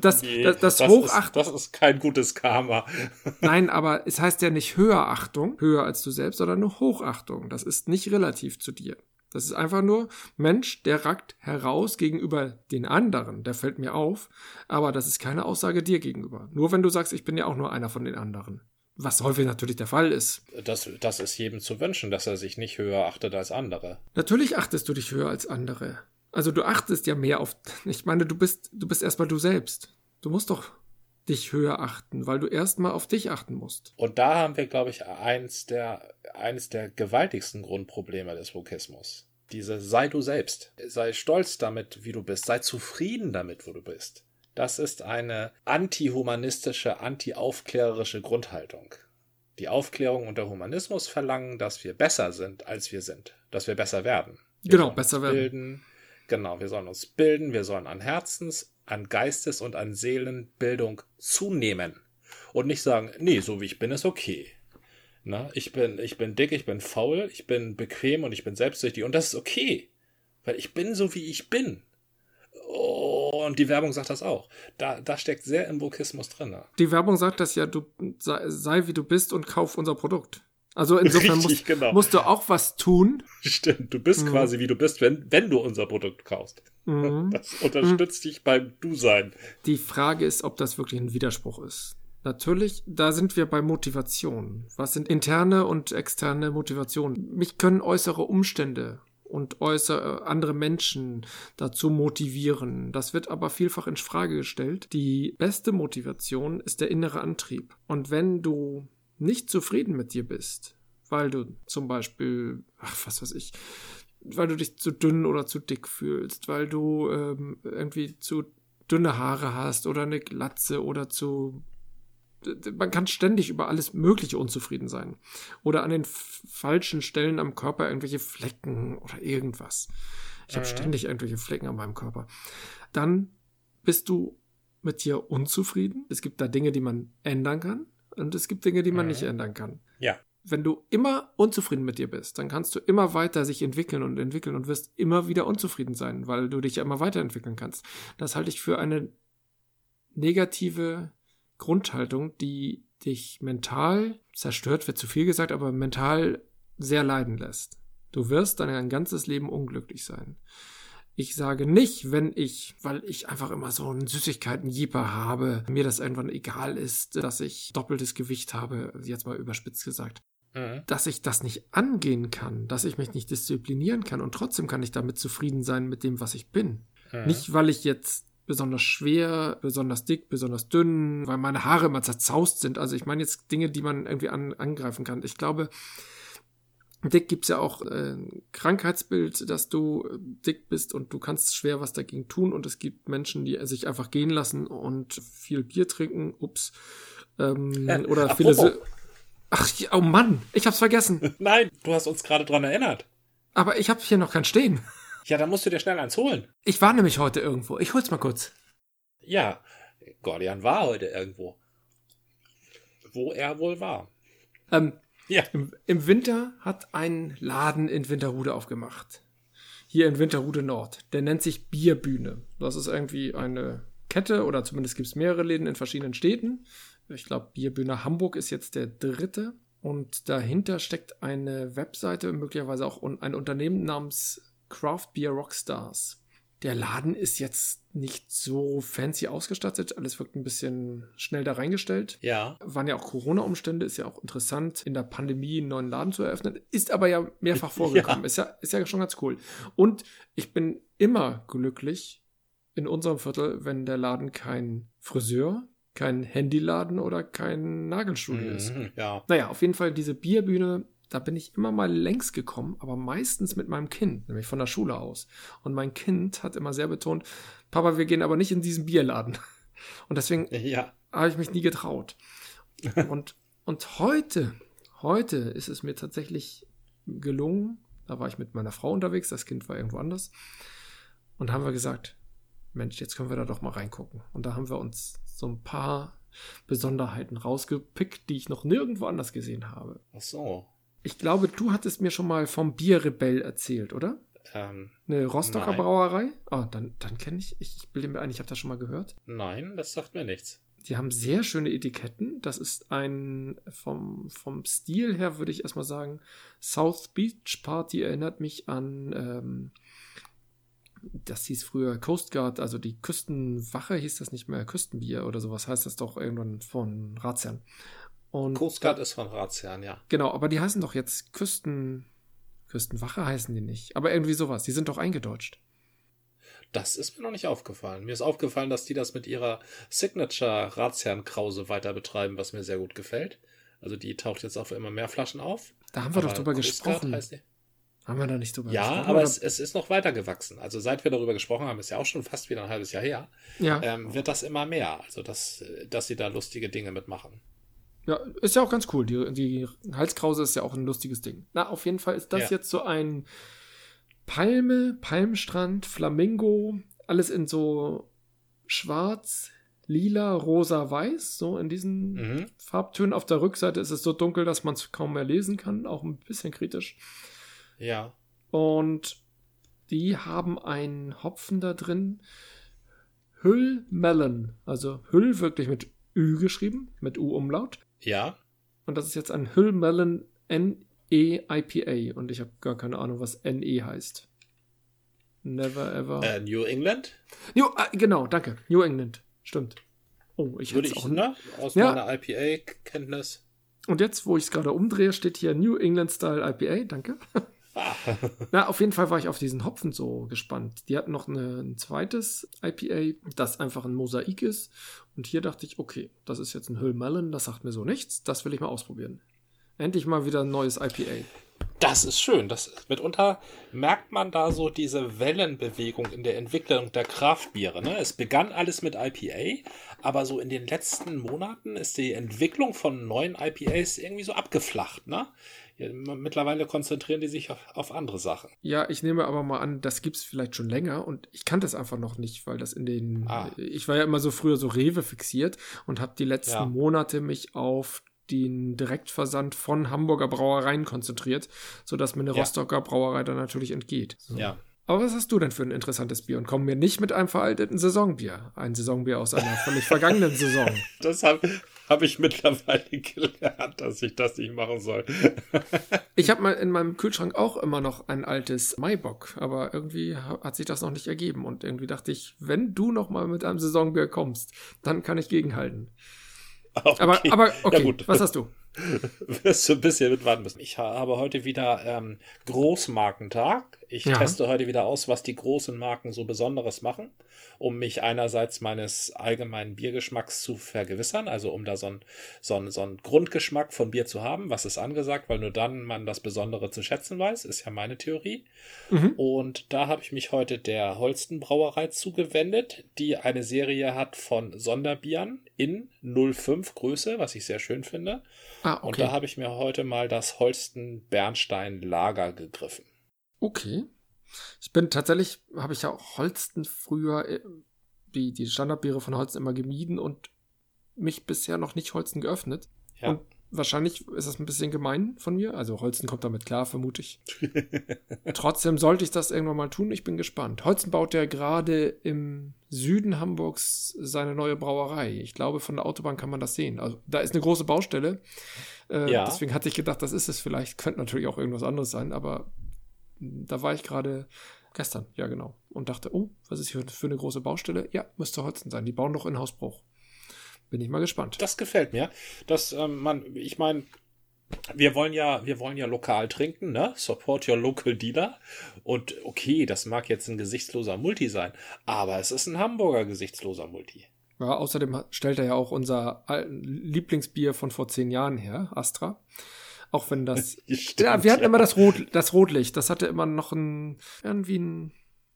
Speaker 1: das, nee, das, das, das Hochachten.
Speaker 2: Ist, das ist kein gutes Karma.
Speaker 1: Nein, aber es heißt ja nicht Höherachtung, höher als du selbst, sondern nur Hochachtung. Das ist nicht relativ zu dir. Das ist einfach nur Mensch, der ragt heraus gegenüber den anderen. Der fällt mir auf. Aber das ist keine Aussage dir gegenüber. Nur wenn du sagst, ich bin ja auch nur einer von den anderen. Was häufig natürlich der Fall ist.
Speaker 2: Das, das ist jedem zu wünschen, dass er sich nicht höher achtet als andere.
Speaker 1: Natürlich achtest du dich höher als andere. Also du achtest ja mehr auf. Ich meine, du bist, du bist erstmal du selbst. Du musst doch dich höher achten, weil du erstmal auf dich achten musst.
Speaker 2: Und da haben wir, glaube ich, eins der, eines der gewaltigsten Grundprobleme des Vokismus. Diese sei du selbst. Sei stolz damit, wie du bist. Sei zufrieden damit, wo du bist. Das ist eine antihumanistische, antiaufklärerische Grundhaltung. Die Aufklärung und der Humanismus verlangen, dass wir besser sind, als wir sind. Dass wir besser werden. Wir
Speaker 1: genau, besser werden.
Speaker 2: Bilden. Genau, wir sollen uns bilden, wir sollen an Herzens, an Geistes- und an Seelenbildung zunehmen. Und nicht sagen, nee, so wie ich bin, ist okay. Na, ich bin, ich bin dick, ich bin faul, ich bin bequem und ich bin selbstsüchtig und das ist okay. Weil ich bin so, wie ich bin. und die Werbung sagt das auch. Da, da steckt sehr im Vokismus drin.
Speaker 1: Die Werbung sagt das ja, du sei, sei wie du bist und kauf unser Produkt. Also insofern Richtig, musst, genau. musst, du auch was tun.
Speaker 2: Stimmt, du bist mhm. quasi wie du bist, wenn, wenn du unser Produkt kaufst. Mhm. Das unterstützt mhm. dich beim Du-Sein.
Speaker 1: Die Frage ist, ob das wirklich ein Widerspruch ist. Natürlich, da sind wir bei Motivation. Was sind interne und externe Motivationen? Mich können äußere Umstände und äußere andere Menschen dazu motivieren. Das wird aber vielfach in Frage gestellt. Die beste Motivation ist der innere Antrieb. Und wenn du nicht zufrieden mit dir bist, weil du zum Beispiel, ach, was weiß ich, weil du dich zu dünn oder zu dick fühlst, weil du ähm, irgendwie zu dünne Haare hast oder eine Glatze oder zu man kann ständig über alles Mögliche unzufrieden sein. Oder an den falschen Stellen am Körper irgendwelche Flecken oder irgendwas. Ich habe äh. ständig irgendwelche Flecken an meinem Körper. Dann bist du mit dir unzufrieden. Es gibt da Dinge, die man ändern kann. Und es gibt Dinge, die man mhm. nicht ändern kann.
Speaker 2: Ja.
Speaker 1: Wenn du immer unzufrieden mit dir bist, dann kannst du immer weiter sich entwickeln und entwickeln und wirst immer wieder unzufrieden sein, weil du dich ja immer weiterentwickeln kannst. Das halte ich für eine negative Grundhaltung, die dich mental zerstört, wird zu viel gesagt, aber mental sehr leiden lässt. Du wirst dann ein ganzes Leben unglücklich sein. Ich sage nicht, wenn ich, weil ich einfach immer so einen Süßigkeiten-Jeeper habe, mir das irgendwann egal ist, dass ich doppeltes Gewicht habe, jetzt mal überspitzt gesagt, mhm. dass ich das nicht angehen kann, dass ich mich nicht disziplinieren kann und trotzdem kann ich damit zufrieden sein mit dem, was ich bin. Mhm. Nicht, weil ich jetzt besonders schwer, besonders dick, besonders dünn, weil meine Haare immer zerzaust sind. Also ich meine jetzt Dinge, die man irgendwie an, angreifen kann. Ich glaube, Dick gibt's ja auch äh, ein Krankheitsbild, dass du äh, dick bist und du kannst schwer was dagegen tun. Und es gibt Menschen, die sich einfach gehen lassen und viel Bier trinken. Ups. Ähm, äh, oder apropos. viele. So Ach, oh Mann, ich hab's vergessen.
Speaker 2: Nein, du hast uns gerade dran erinnert.
Speaker 1: Aber ich hab hier noch kein Stehen.
Speaker 2: Ja, dann musst du dir schnell eins holen.
Speaker 1: Ich war nämlich heute irgendwo. Ich hol's mal kurz.
Speaker 2: Ja, Gordian war heute irgendwo. Wo er wohl war.
Speaker 1: Ähm, ja. Im, Im, Winter hat ein Laden in Winterhude aufgemacht. Hier in Winterhude Nord. Der nennt sich Bierbühne. Das ist irgendwie eine Kette oder zumindest gibt es mehrere Läden in verschiedenen Städten. Ich glaube, Bierbühne Hamburg ist jetzt der dritte. Und dahinter steckt eine Webseite, möglicherweise auch ein Unternehmen namens Craft Beer Rockstars. Der Laden ist jetzt nicht so fancy ausgestattet. Alles wirkt ein bisschen schnell da reingestellt.
Speaker 2: Ja.
Speaker 1: Waren ja auch Corona-Umstände. Ist ja auch interessant, in der Pandemie einen neuen Laden zu eröffnen. Ist aber ja mehrfach vorgekommen. ja. Ist, ja, ist ja schon ganz cool. Und ich bin immer glücklich in unserem Viertel, wenn der Laden kein Friseur, kein Handyladen oder kein Nagelstudio mhm, ist.
Speaker 2: Ja.
Speaker 1: Naja, auf jeden Fall diese Bierbühne da bin ich immer mal längs gekommen, aber meistens mit meinem Kind, nämlich von der Schule aus. Und mein Kind hat immer sehr betont, Papa, wir gehen aber nicht in diesen Bierladen. Und deswegen ja. habe ich mich nie getraut. Und, und heute, heute ist es mir tatsächlich gelungen, da war ich mit meiner Frau unterwegs, das Kind war irgendwo anders, und haben wir gesagt, Mensch, jetzt können wir da doch mal reingucken. Und da haben wir uns so ein paar Besonderheiten rausgepickt, die ich noch nirgendwo anders gesehen habe.
Speaker 2: Ach so.
Speaker 1: Ich glaube, du hattest mir schon mal vom Bierrebell erzählt, oder?
Speaker 2: Ähm,
Speaker 1: Eine Rostocker nein. Brauerei? Oh, dann, dann kenne ich. Ich bilde mir ein, ich habe das schon mal gehört.
Speaker 2: Nein, das sagt mir nichts.
Speaker 1: Die haben sehr schöne Etiketten. Das ist ein, vom, vom Stil her würde ich erstmal sagen, South Beach Party erinnert mich an, ähm, das hieß früher Coast Guard, also die Küstenwache hieß das nicht mehr, Küstenbier oder sowas heißt das doch irgendwann von Ratsherrn.
Speaker 2: Und Coast Guard ist von Ratsherrn, ja.
Speaker 1: Genau, aber die heißen doch jetzt Küsten. Küstenwache heißen die nicht. Aber irgendwie sowas. Die sind doch eingedeutscht.
Speaker 2: Das ist mir noch nicht aufgefallen. Mir ist aufgefallen, dass die das mit ihrer Signature Ratsherrn-Krause weiter betreiben, was mir sehr gut gefällt. Also die taucht jetzt auf immer mehr Flaschen auf.
Speaker 1: Da haben wir doch drüber Coast gesprochen. Haben wir da nicht drüber
Speaker 2: ja, gesprochen? Ja, aber es, es, ist noch weiter gewachsen. Also seit wir darüber gesprochen haben, ist ja auch schon fast wieder ein halbes Jahr her,
Speaker 1: ja.
Speaker 2: ähm, wird das immer mehr. Also dass, dass sie da lustige Dinge mitmachen.
Speaker 1: Ja, ist ja auch ganz cool. Die, die Halskrause ist ja auch ein lustiges Ding. Na, auf jeden Fall ist das ja. jetzt so ein Palme, Palmstrand, Flamingo, alles in so schwarz, lila, rosa, weiß, so in diesen mhm. Farbtönen. Auf der Rückseite ist es so dunkel, dass man es kaum mehr lesen kann, auch ein bisschen kritisch.
Speaker 2: Ja.
Speaker 1: Und die haben einen Hopfen da drin. Hüll Melon, also Hüll wirklich mit Ü geschrieben, mit U-Umlaut.
Speaker 2: Ja.
Speaker 1: Und das ist jetzt ein Hüllmelon NE IPA und ich habe gar keine Ahnung, was NE heißt. Never ever.
Speaker 2: Äh, New England?
Speaker 1: New, äh, genau, danke. New England. Stimmt. Oh, ich
Speaker 2: Würde ich, auch ne? Aus ja. meiner IPA-Kenntnis.
Speaker 1: Und jetzt, wo ich es gerade umdrehe, steht hier New England Style IPA. Danke. Na, auf jeden Fall war ich auf diesen Hopfen so gespannt. Die hatten noch eine, ein zweites IPA, das einfach ein Mosaik ist. Und hier dachte ich, okay, das ist jetzt ein Hüllmelon, das sagt mir so nichts. Das will ich mal ausprobieren. Endlich mal wieder ein neues IPA.
Speaker 2: Das ist schön. Das, mitunter merkt man da so diese Wellenbewegung in der Entwicklung der Kraftbiere. Ne? Es begann alles mit IPA, aber so in den letzten Monaten ist die Entwicklung von neuen IPAs irgendwie so abgeflacht. Ne? Ja, mittlerweile konzentrieren die sich auf, auf, andere Sachen.
Speaker 1: Ja, ich nehme aber mal an, das gibt es vielleicht schon länger und ich kannte es einfach noch nicht, weil das in den. Ah. Ich war ja immer so früher so Rewe fixiert und habe die letzten ja. Monate mich auf den Direktversand von Hamburger Brauereien konzentriert, sodass mir eine ja. Rostocker Brauerei dann natürlich entgeht. So.
Speaker 2: Ja.
Speaker 1: Aber was hast du denn für ein interessantes Bier? Und komm mir nicht mit einem veralteten Saisonbier. Ein Saisonbier aus einer völlig vergangenen Saison.
Speaker 2: Das habe hab ich mittlerweile gelernt, dass ich das nicht machen soll.
Speaker 1: ich habe mal in meinem Kühlschrank auch immer noch ein altes Maibock, aber irgendwie hat sich das noch nicht ergeben. Und irgendwie dachte ich, wenn du noch mal mit einem Saisonbier kommst, dann kann ich gegenhalten. Okay. Aber, aber okay, ja, was hast du?
Speaker 2: Wirst du ein bisschen mitwarten müssen. Ich habe heute wieder ähm, Großmarkentag. Ich ja. teste heute wieder aus, was die großen Marken so Besonderes machen, um mich einerseits meines allgemeinen Biergeschmacks zu vergewissern, also um da so einen so so ein Grundgeschmack von Bier zu haben, was ist angesagt, weil nur dann man das Besondere zu schätzen weiß, ist ja meine Theorie. Mhm. Und da habe ich mich heute der Holsten Brauerei zugewendet, die eine Serie hat von Sonderbieren in 05 Größe, was ich sehr schön finde. Ah, okay. Und da habe ich mir heute mal das Holsten Bernstein Lager gegriffen.
Speaker 1: Okay. Ich bin tatsächlich, habe ich ja auch Holsten früher, äh, die, die Standardbiere von Holsten immer gemieden und mich bisher noch nicht Holsten geöffnet. Ja. Und wahrscheinlich ist das ein bisschen gemein von mir. Also Holzen kommt damit klar, vermute ich. Trotzdem sollte ich das irgendwann mal tun. Ich bin gespannt. Holzen baut ja gerade im Süden Hamburgs seine neue Brauerei. Ich glaube, von der Autobahn kann man das sehen. Also da ist eine große Baustelle. Äh, ja. Deswegen hatte ich gedacht, das ist es vielleicht. Könnte natürlich auch irgendwas anderes sein, aber da war ich gerade gestern, ja genau, und dachte, oh, was ist hier für eine große Baustelle? Ja, müsste Holzen sein. Die bauen doch in Hausbruch. Bin ich mal gespannt.
Speaker 2: Das gefällt mir. Dass ähm, man, ich meine, wir wollen ja, wir wollen ja lokal trinken, ne? Support your local dealer. Und okay, das mag jetzt ein gesichtsloser Multi sein, aber es ist ein Hamburger gesichtsloser Multi.
Speaker 1: Ja, außerdem stellt er ja auch unser Lieblingsbier von vor zehn Jahren her, Astra. Auch wenn das. Stimmt, ja, wir hatten ja. immer das, Rot, das Rotlicht. Das hatte immer noch ein. Irgendwie ein.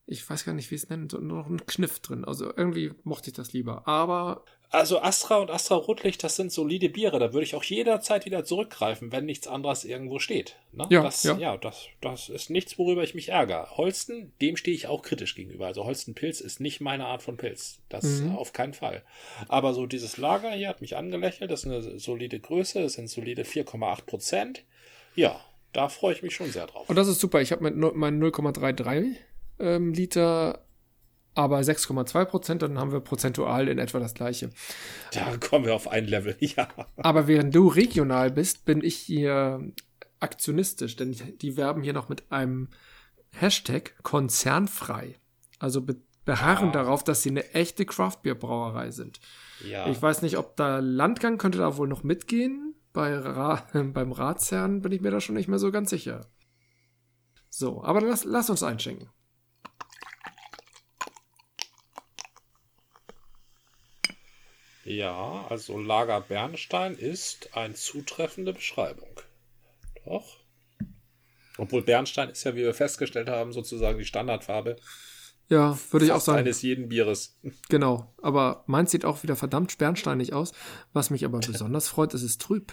Speaker 1: Ich weiß gar nicht, wie es nennt, so noch ein Kniff drin. Also irgendwie mochte ich das lieber. Aber
Speaker 2: also Astra und Astra Rotlicht, das sind solide Biere. Da würde ich auch jederzeit wieder zurückgreifen, wenn nichts anderes irgendwo steht. Ne? Ja, das, ja. ja das, das ist nichts, worüber ich mich ärgere. Holsten, dem stehe ich auch kritisch gegenüber. Also Holsten Pilz ist nicht meine Art von Pilz. Das mhm. auf keinen Fall. Aber so dieses Lager hier hat mich angelächelt. Das ist eine solide Größe. Das sind solide 4,8 Prozent. Ja, da freue ich mich schon sehr drauf.
Speaker 1: Und das ist super. Ich habe mit meinen 0,33 ähm, Liter aber 6,2 Prozent, dann haben wir prozentual in etwa das gleiche.
Speaker 2: Da kommen wir auf ein Level, ja.
Speaker 1: Aber während du regional bist, bin ich hier aktionistisch, denn die werben hier noch mit einem Hashtag konzernfrei. Also be beharren ja. darauf, dass sie eine echte Craftbeer-Brauerei sind. Ja. Ich weiß nicht, ob da Landgang könnte da wohl noch mitgehen. Bei Ra beim Ratsherrn bin ich mir da schon nicht mehr so ganz sicher. So, aber lass, lass uns einschenken.
Speaker 2: Ja, also Lager Bernstein ist eine zutreffende Beschreibung. Doch. Obwohl Bernstein ist ja, wie wir festgestellt haben, sozusagen die Standardfarbe.
Speaker 1: Ja, würde ich auch sagen.
Speaker 2: Eines jeden Bieres.
Speaker 1: Genau, aber meins sieht auch wieder verdammt bernsteinig aus. Was mich aber besonders freut, ist es trüb.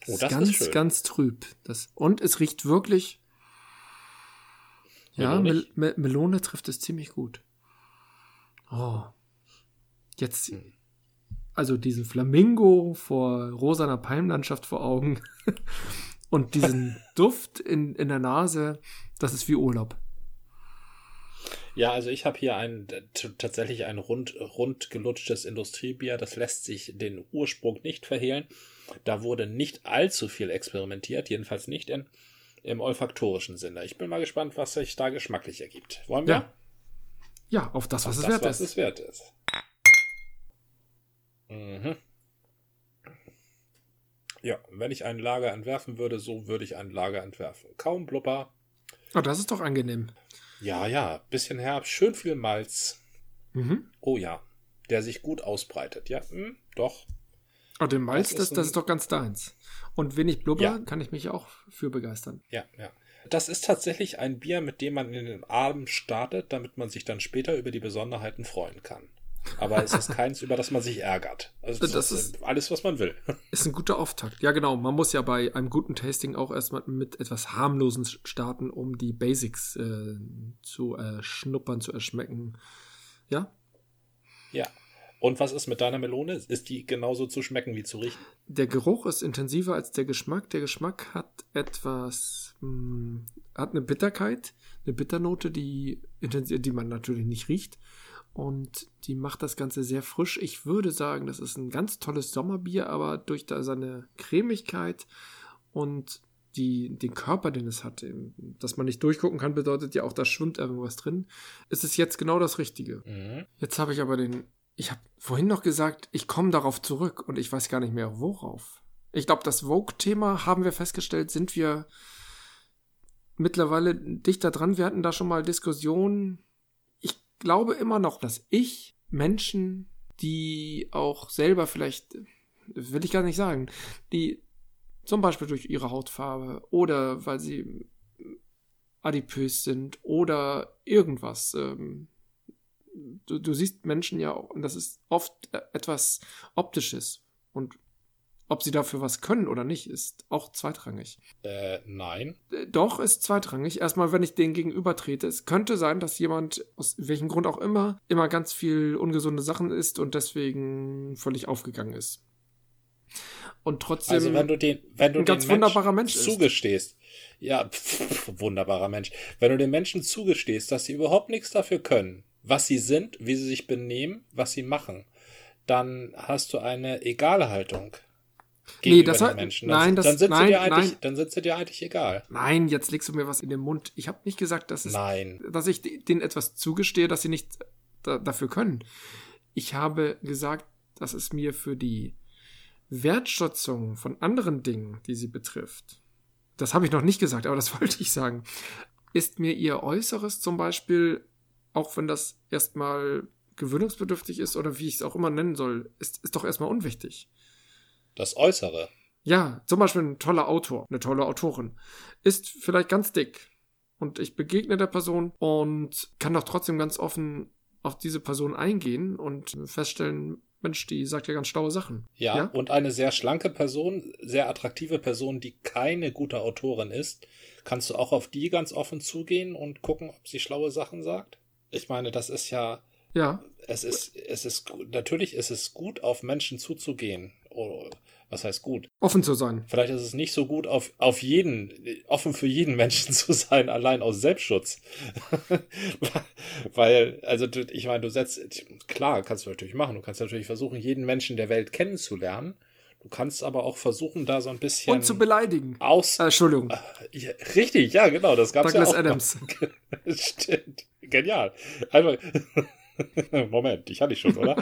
Speaker 1: Es oh, das ist ganz, ist schön. ganz trüb. Das, und es riecht wirklich. Ja, Mel Mel Melone trifft es ziemlich gut. Oh. Jetzt, hm also diesen Flamingo vor rosaner Palmlandschaft vor Augen und diesen Duft in, in der Nase, das ist wie Urlaub.
Speaker 2: Ja, also ich habe hier ein tatsächlich ein rund, rund gelutschtes Industriebier. Das lässt sich den Ursprung nicht verhehlen. Da wurde nicht allzu viel experimentiert, jedenfalls nicht in, im olfaktorischen Sinne. Ich bin mal gespannt, was sich da geschmacklich ergibt. Wollen wir?
Speaker 1: Ja, ja auf das, was, auf es, das, wert was
Speaker 2: es wert ist. Mhm. Ja, wenn ich ein Lager entwerfen würde, so würde ich ein Lager entwerfen. Kaum Blubber.
Speaker 1: Oh, das ist doch angenehm.
Speaker 2: Ja, ja, bisschen Herbst, schön viel Malz. Mhm. Oh ja, der sich gut ausbreitet. Ja, hm, doch.
Speaker 1: Oh, den Malz, das, das, ist, das ist doch ganz deins. Und wenig Blubber ja. kann ich mich auch für begeistern.
Speaker 2: Ja, ja. Das ist tatsächlich ein Bier, mit dem man in den Abend startet, damit man sich dann später über die Besonderheiten freuen kann. Aber es ist keins, über das man sich ärgert. Also das, das ist alles, was man will.
Speaker 1: Ist ein guter Auftakt. Ja, genau. Man muss ja bei einem guten Tasting auch erstmal mit etwas harmlosen starten, um die Basics äh, zu erschnuppern, zu erschmecken. Ja?
Speaker 2: Ja. Und was ist mit deiner Melone? Ist die genauso zu schmecken wie zu riechen?
Speaker 1: Der Geruch ist intensiver als der Geschmack. Der Geschmack hat etwas, mh, hm, hat eine Bitterkeit, eine Bitternote, die, die man natürlich nicht riecht und die macht das Ganze sehr frisch. Ich würde sagen, das ist ein ganz tolles Sommerbier, aber durch da seine Cremigkeit und die, den Körper, den es hat, dass man nicht durchgucken kann, bedeutet ja auch, da schwimmt irgendwas drin. Ist es jetzt genau das Richtige. Mhm. Jetzt habe ich aber den, ich habe vorhin noch gesagt, ich komme darauf zurück und ich weiß gar nicht mehr, worauf. Ich glaube, das Vogue-Thema haben wir festgestellt, sind wir mittlerweile dichter dran. Wir hatten da schon mal Diskussionen glaube immer noch, dass ich Menschen, die auch selber vielleicht, will ich gar nicht sagen, die zum Beispiel durch ihre Hautfarbe oder weil sie adipös sind oder irgendwas. Ähm, du, du siehst Menschen ja, und das ist oft etwas Optisches. Und ob sie dafür was können oder nicht, ist auch zweitrangig.
Speaker 2: Äh, nein.
Speaker 1: Äh, doch, ist zweitrangig. Erstmal, wenn ich denen gegenüber trete. Es könnte sein, dass jemand, aus welchem Grund auch immer, immer ganz viel ungesunde Sachen isst und deswegen völlig aufgegangen ist. Und trotzdem.
Speaker 2: Also wenn du den, wenn du
Speaker 1: ein ganz wunderbarer Mensch
Speaker 2: zugestehst. Ist. Ja, pff, wunderbarer Mensch. Wenn du den Menschen zugestehst, dass sie überhaupt nichts dafür können, was sie sind, wie sie sich benehmen, was sie machen, dann hast du eine egale Haltung
Speaker 1: nee, das den Menschen. Dann, nein, das,
Speaker 2: dann sind
Speaker 1: nein,
Speaker 2: dir nein. dann sind sie dir eigentlich egal.
Speaker 1: Nein, jetzt legst du mir was in den Mund. Ich habe nicht gesagt, dass es,
Speaker 2: nein.
Speaker 1: dass ich denen etwas zugestehe, dass sie nicht da, dafür können. Ich habe gesagt, dass es mir für die Wertschätzung von anderen Dingen, die sie betrifft, das habe ich noch nicht gesagt, aber das wollte ich sagen, ist mir ihr Äußeres zum Beispiel, auch wenn das erstmal gewöhnungsbedürftig ist oder wie ich es auch immer nennen soll, ist, ist doch erstmal unwichtig.
Speaker 2: Das Äußere.
Speaker 1: Ja, zum Beispiel ein toller Autor, eine tolle Autorin, ist vielleicht ganz dick. Und ich begegne der Person und kann doch trotzdem ganz offen auf diese Person eingehen und feststellen, Mensch, die sagt ja ganz schlaue Sachen.
Speaker 2: Ja, ja, und eine sehr schlanke Person, sehr attraktive Person, die keine gute Autorin ist, kannst du auch auf die ganz offen zugehen und gucken, ob sie schlaue Sachen sagt? Ich meine, das ist ja.
Speaker 1: Ja.
Speaker 2: Es ist, es ist, natürlich ist es gut, auf Menschen zuzugehen oder was heißt gut?
Speaker 1: Offen zu sein.
Speaker 2: Vielleicht ist es nicht so gut, auf, auf jeden, offen für jeden Menschen zu sein, allein aus Selbstschutz. Weil, also ich meine, du setzt, klar, kannst du natürlich machen. Du kannst natürlich versuchen, jeden Menschen der Welt kennenzulernen. Du kannst aber auch versuchen, da so ein bisschen.
Speaker 1: Und zu beleidigen.
Speaker 2: Aus.
Speaker 1: Äh, Entschuldigung. Äh,
Speaker 2: ja, richtig, ja, genau, das gab's
Speaker 1: Douglas
Speaker 2: ja auch.
Speaker 1: Adams.
Speaker 2: Stimmt. Genial. Einfach. Moment, ich hatte dich schon, oder?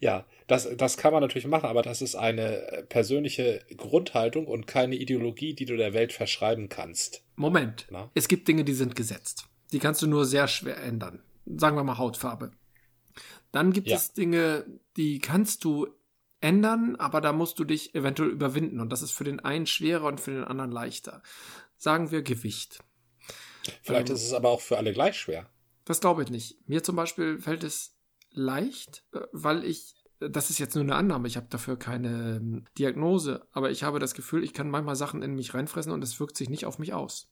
Speaker 2: ja, das, das kann man natürlich machen, aber das ist eine persönliche Grundhaltung und keine Ideologie, die du der Welt verschreiben kannst.
Speaker 1: Moment. Na? Es gibt Dinge, die sind gesetzt. Die kannst du nur sehr schwer ändern. Sagen wir mal Hautfarbe. Dann gibt ja. es Dinge, die kannst du ändern, aber da musst du dich eventuell überwinden. Und das ist für den einen schwerer und für den anderen leichter. Sagen wir Gewicht.
Speaker 2: Vielleicht ähm, ist es aber auch für alle gleich schwer.
Speaker 1: Das glaube ich nicht. Mir zum Beispiel fällt es leicht, äh, weil ich, das ist jetzt nur eine Annahme, ich habe dafür keine ähm, Diagnose, aber ich habe das Gefühl, ich kann manchmal Sachen in mich reinfressen und es wirkt sich nicht auf mich aus.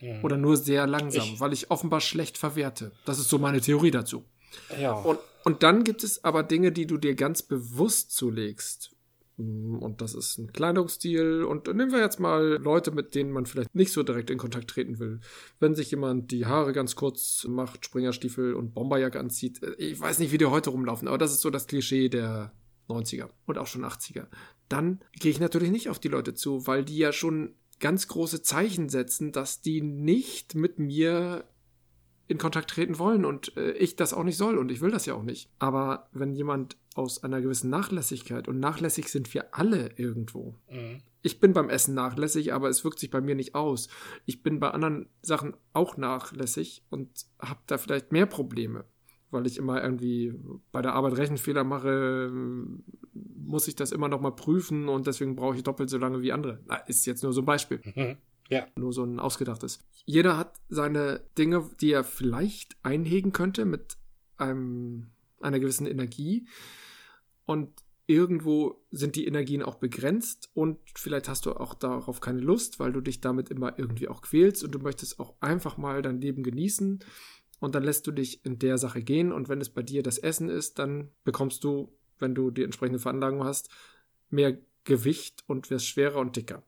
Speaker 1: Mhm. Oder nur sehr langsam, ich, weil ich offenbar schlecht verwerte. Das ist so meine Theorie dazu.
Speaker 2: Ja.
Speaker 1: Und, und dann gibt es aber Dinge, die du dir ganz bewusst zulegst. Mm, und das ist ein Kleidungsstil. Und nehmen wir jetzt mal Leute, mit denen man vielleicht nicht so direkt in Kontakt treten will. Wenn sich jemand die Haare ganz kurz macht, Springerstiefel und Bomberjacke anzieht. Äh, ich weiß nicht, wie die heute rumlaufen, aber das ist so das Klischee der 90er und auch schon 80er. Dann gehe ich natürlich nicht auf die Leute zu, weil die ja schon ganz große Zeichen setzen, dass die nicht mit mir in Kontakt treten wollen und äh, ich das auch nicht soll und ich will das ja auch nicht. Aber wenn jemand aus einer gewissen Nachlässigkeit und nachlässig sind wir alle irgendwo. Mhm. Ich bin beim Essen nachlässig, aber es wirkt sich bei mir nicht aus. Ich bin bei anderen Sachen auch nachlässig und habe da vielleicht mehr Probleme, weil ich immer irgendwie bei der Arbeit Rechenfehler mache, muss ich das immer noch mal prüfen und deswegen brauche ich doppelt so lange wie andere. Na, ist jetzt nur so ein Beispiel.
Speaker 2: Mhm. Ja.
Speaker 1: Nur so ein ausgedachtes. Jeder hat seine Dinge, die er vielleicht einhegen könnte mit einem, einer gewissen Energie. Und irgendwo sind die Energien auch begrenzt und vielleicht hast du auch darauf keine Lust, weil du dich damit immer irgendwie auch quälst und du möchtest auch einfach mal dein Leben genießen und dann lässt du dich in der Sache gehen und wenn es bei dir das Essen ist, dann bekommst du, wenn du die entsprechende Veranlagung hast, mehr Gewicht und wirst schwerer und dicker.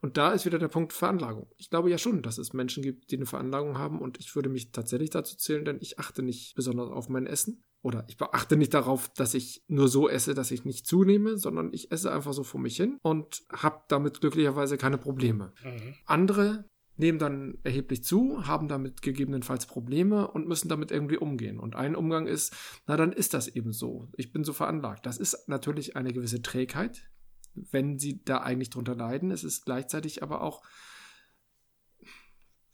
Speaker 1: Und da ist wieder der Punkt Veranlagung. Ich glaube ja schon, dass es Menschen gibt, die eine Veranlagung haben und ich würde mich tatsächlich dazu zählen, denn ich achte nicht besonders auf mein Essen. Oder ich beachte nicht darauf, dass ich nur so esse, dass ich nicht zunehme, sondern ich esse einfach so vor mich hin und habe damit glücklicherweise keine Probleme. Mhm. Andere nehmen dann erheblich zu, haben damit gegebenenfalls Probleme und müssen damit irgendwie umgehen. Und ein Umgang ist, na dann ist das eben so. Ich bin so veranlagt. Das ist natürlich eine gewisse Trägheit, wenn sie da eigentlich drunter leiden. Es ist gleichzeitig aber auch,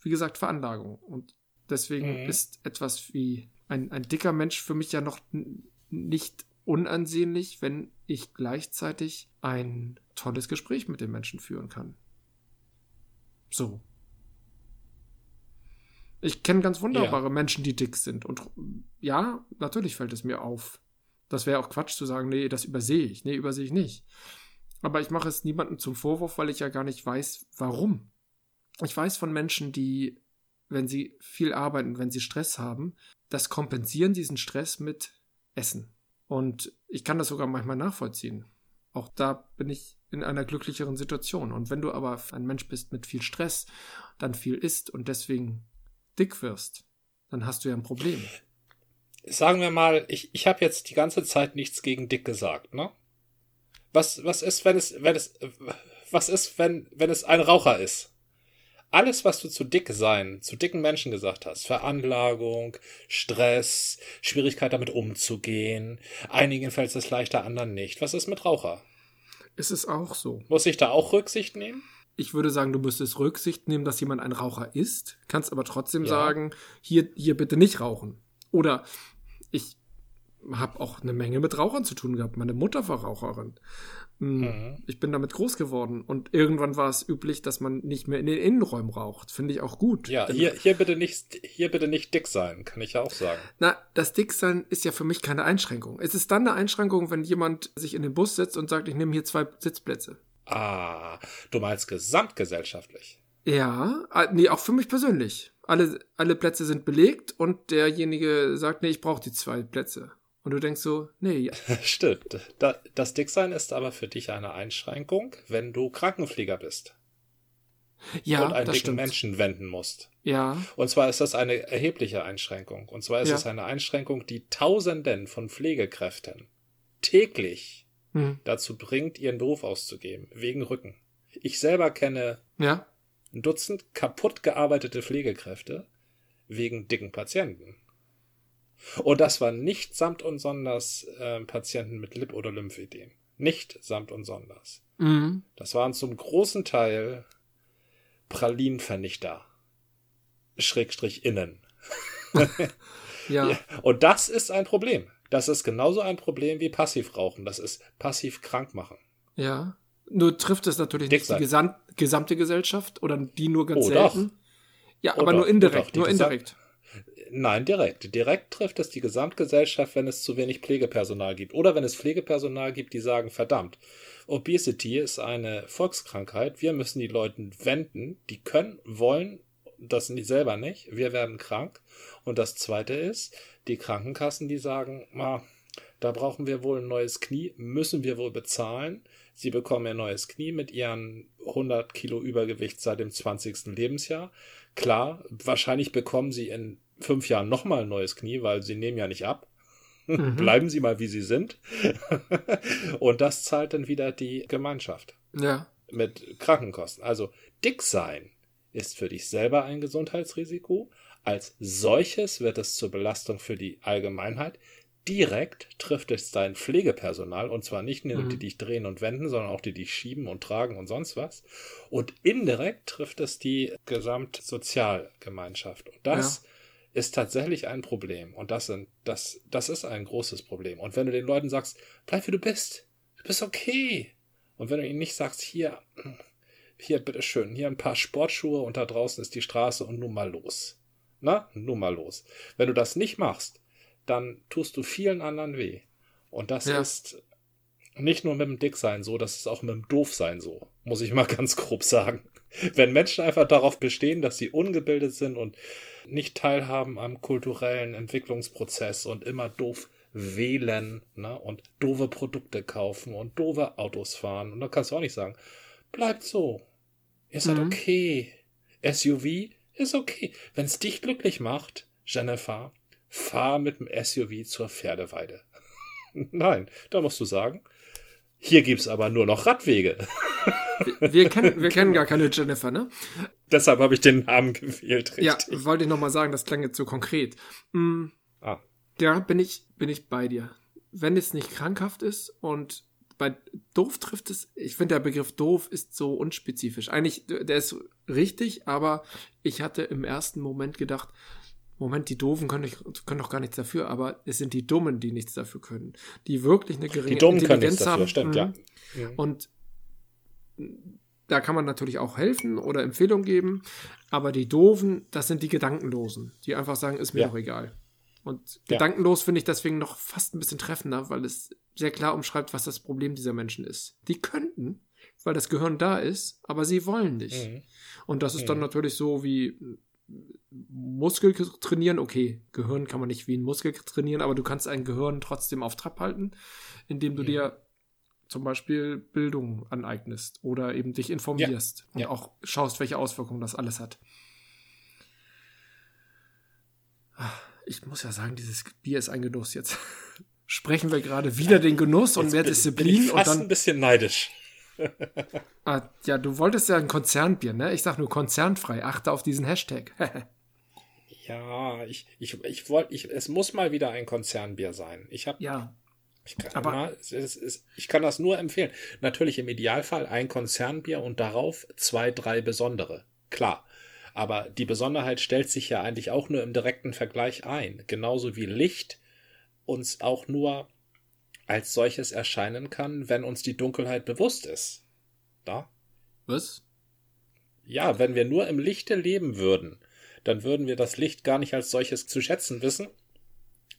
Speaker 1: wie gesagt, Veranlagung. Und deswegen mhm. ist etwas wie ein, ein dicker Mensch für mich ja noch nicht unansehnlich, wenn ich gleichzeitig ein tolles Gespräch mit dem Menschen führen kann. So. Ich kenne ganz wunderbare ja. Menschen, die dick sind. Und ja, natürlich fällt es mir auf. Das wäre auch Quatsch zu sagen, nee, das übersehe ich. Nee, übersehe ich nicht. Aber ich mache es niemandem zum Vorwurf, weil ich ja gar nicht weiß, warum. Ich weiß von Menschen, die, wenn sie viel arbeiten, wenn sie Stress haben, das kompensieren diesen Stress mit Essen. Und ich kann das sogar manchmal nachvollziehen. Auch da bin ich in einer glücklicheren Situation. Und wenn du aber ein Mensch bist mit viel Stress, dann viel isst und deswegen dick wirst, dann hast du ja ein Problem.
Speaker 2: Sagen wir mal, ich, ich habe jetzt die ganze Zeit nichts gegen dick gesagt, ne? Was, was ist, wenn es, wenn es, was ist, wenn, wenn es ein Raucher ist? Alles, was du zu dick sein, zu dicken Menschen gesagt hast, Veranlagung, Stress, Schwierigkeit damit umzugehen, einigen fällt es leichter, anderen nicht. Was ist mit Raucher?
Speaker 1: Ist es auch so.
Speaker 2: Muss ich da auch Rücksicht nehmen?
Speaker 1: Ich würde sagen, du müsstest Rücksicht nehmen, dass jemand ein Raucher ist, kannst aber trotzdem ja. sagen, hier, hier bitte nicht rauchen. Oder ich habe auch eine Menge mit Rauchern zu tun gehabt. Meine Mutter war Raucherin. Hm, mhm. Ich bin damit groß geworden und irgendwann war es üblich, dass man nicht mehr in den Innenräumen raucht. Finde ich auch gut.
Speaker 2: Ja, hier, hier bitte nicht, hier bitte nicht dick sein, kann ich ja auch sagen.
Speaker 1: Na, das Dicksein ist ja für mich keine Einschränkung. Es ist dann eine Einschränkung, wenn jemand sich in den Bus setzt und sagt, ich nehme hier zwei Sitzplätze.
Speaker 2: Ah, du meinst gesamtgesellschaftlich?
Speaker 1: Ja, nee, auch für mich persönlich. Alle, alle Plätze sind belegt und derjenige sagt, nee, ich brauche die zwei Plätze. Und du denkst so, nee. Ja.
Speaker 2: Stimmt. das Dicksein ist aber für dich eine Einschränkung, wenn du Krankenpfleger bist. Ja, und einen dicken stimmt. Menschen wenden musst.
Speaker 1: Ja.
Speaker 2: Und zwar ist das eine erhebliche Einschränkung. Und zwar ist ja. es eine Einschränkung, die Tausenden von Pflegekräften täglich hm. dazu bringt, ihren Beruf auszugeben, wegen Rücken. Ich selber kenne
Speaker 1: ja.
Speaker 2: ein Dutzend kaputt gearbeitete Pflegekräfte wegen dicken Patienten. Und das war nicht samt und sonders äh, Patienten mit Lip- oder Lymphedem. Nicht samt und sonders. Mhm. Das waren zum großen Teil Pralinenvernichter. Schrägstrich innen. ja. ja. Und das ist ein Problem. Das ist genauso ein Problem wie Passivrauchen. Das ist passiv krank machen.
Speaker 1: Ja. Nur trifft es natürlich Dick nicht sein. die gesam gesamte Gesellschaft oder die nur ganz oh, selten. Doch. Ja, oh, aber oh, nur indirekt, oh, nur indirekt.
Speaker 2: Nein, direkt. Direkt trifft es die Gesamtgesellschaft, wenn es zu wenig Pflegepersonal gibt. Oder wenn es Pflegepersonal gibt, die sagen, verdammt, Obesity ist eine Volkskrankheit. Wir müssen die Leute wenden. Die können, wollen das selber nicht. Wir werden krank. Und das zweite ist, die Krankenkassen, die sagen, ah, da brauchen wir wohl ein neues Knie, müssen wir wohl bezahlen. Sie bekommen ein neues Knie mit ihren 100 Kilo Übergewicht seit dem 20. Lebensjahr. Klar, wahrscheinlich bekommen sie in fünf Jahren nochmal ein neues Knie, weil sie nehmen ja nicht ab. Mhm. Bleiben Sie mal, wie Sie sind. und das zahlt dann wieder die Gemeinschaft.
Speaker 1: Ja.
Speaker 2: Mit Krankenkosten. Also dick sein ist für dich selber ein Gesundheitsrisiko. Als solches wird es zur Belastung für die Allgemeinheit. Direkt trifft es dein Pflegepersonal und zwar nicht nur die, die mhm. dich drehen und wenden, sondern auch die, die dich schieben und tragen und sonst was. Und indirekt trifft es die Gesamtsozialgemeinschaft. Und das ja ist tatsächlich ein Problem. Und das, sind, das, das ist ein großes Problem. Und wenn du den Leuten sagst, bleib wie du bist, du bist okay. Und wenn du ihnen nicht sagst, hier, hier, bitteschön, hier ein paar Sportschuhe und da draußen ist die Straße und nun mal los. Na, nun mal los. Wenn du das nicht machst, dann tust du vielen anderen weh. Und das ja. ist nicht nur mit dem Dicksein so, das ist auch mit dem Doofsein so, muss ich mal ganz grob sagen. Wenn Menschen einfach darauf bestehen, dass sie ungebildet sind und nicht teilhaben am kulturellen Entwicklungsprozess und immer doof wählen ne? und doofe Produkte kaufen und doofe Autos fahren. Und da kannst du auch nicht sagen, bleibt so. Ist halt mhm. okay. SUV ist okay. Wenn es dich glücklich macht, Jennifer, fahr mit dem SUV zur Pferdeweide. Nein, da musst du sagen, hier gibt's aber nur noch Radwege.
Speaker 1: wir, wir, kennen, wir kennen gar keine Jennifer, ne?
Speaker 2: Deshalb habe ich den Namen gewählt,
Speaker 1: richtig. Ja, wollte ich nochmal sagen, das klang jetzt so konkret. Mhm. Ah. Ja, bin ich, bin ich bei dir. Wenn es nicht krankhaft ist und bei doof trifft es, ich finde der Begriff doof ist so unspezifisch. Eigentlich, der ist richtig, aber ich hatte im ersten Moment gedacht, Moment, die Doofen können, nicht, können doch gar nichts dafür, aber es sind die Dummen, die nichts dafür können. Die wirklich eine geringe die Dummen Intelligenz können haben. Stimmt, ja. Mhm. Und da kann man natürlich auch helfen oder Empfehlungen geben, aber die Doofen, das sind die Gedankenlosen, die einfach sagen, ist mir ja. doch egal. Und ja. gedankenlos finde ich deswegen noch fast ein bisschen treffender, weil es sehr klar umschreibt, was das Problem dieser Menschen ist. Die könnten, weil das Gehirn da ist, aber sie wollen nicht. Mhm. Und das ist mhm. dann natürlich so wie Muskel trainieren. Okay, Gehirn kann man nicht wie ein Muskel trainieren, aber du kannst ein Gehirn trotzdem auf Trab halten, indem du mhm. dir zum Beispiel Bildung aneignest oder eben dich informierst ja. und ja. auch schaust, welche Auswirkungen das alles hat. Ich muss ja sagen, dieses Bier ist ein Genuss jetzt. Sprechen wir gerade wieder den Genuss und mehr Disziplin. Bin
Speaker 2: ich fast und dann, ein bisschen neidisch.
Speaker 1: ah, ja, du wolltest ja ein Konzernbier, ne? Ich sag nur konzernfrei. Achte auf diesen Hashtag.
Speaker 2: ja, ich, ich, ich wollte, ich, es muss mal wieder ein Konzernbier sein. Ich habe
Speaker 1: ja.
Speaker 2: Ich kann, aber mal, es, es, es, ich kann das nur empfehlen. Natürlich im Idealfall ein Konzernbier und darauf zwei, drei besondere. Klar. Aber die Besonderheit stellt sich ja eigentlich auch nur im direkten Vergleich ein. Genauso wie Licht uns auch nur als solches erscheinen kann, wenn uns die Dunkelheit bewusst ist. Da?
Speaker 1: Was?
Speaker 2: Ja, wenn wir nur im Lichte leben würden, dann würden wir das Licht gar nicht als solches zu schätzen wissen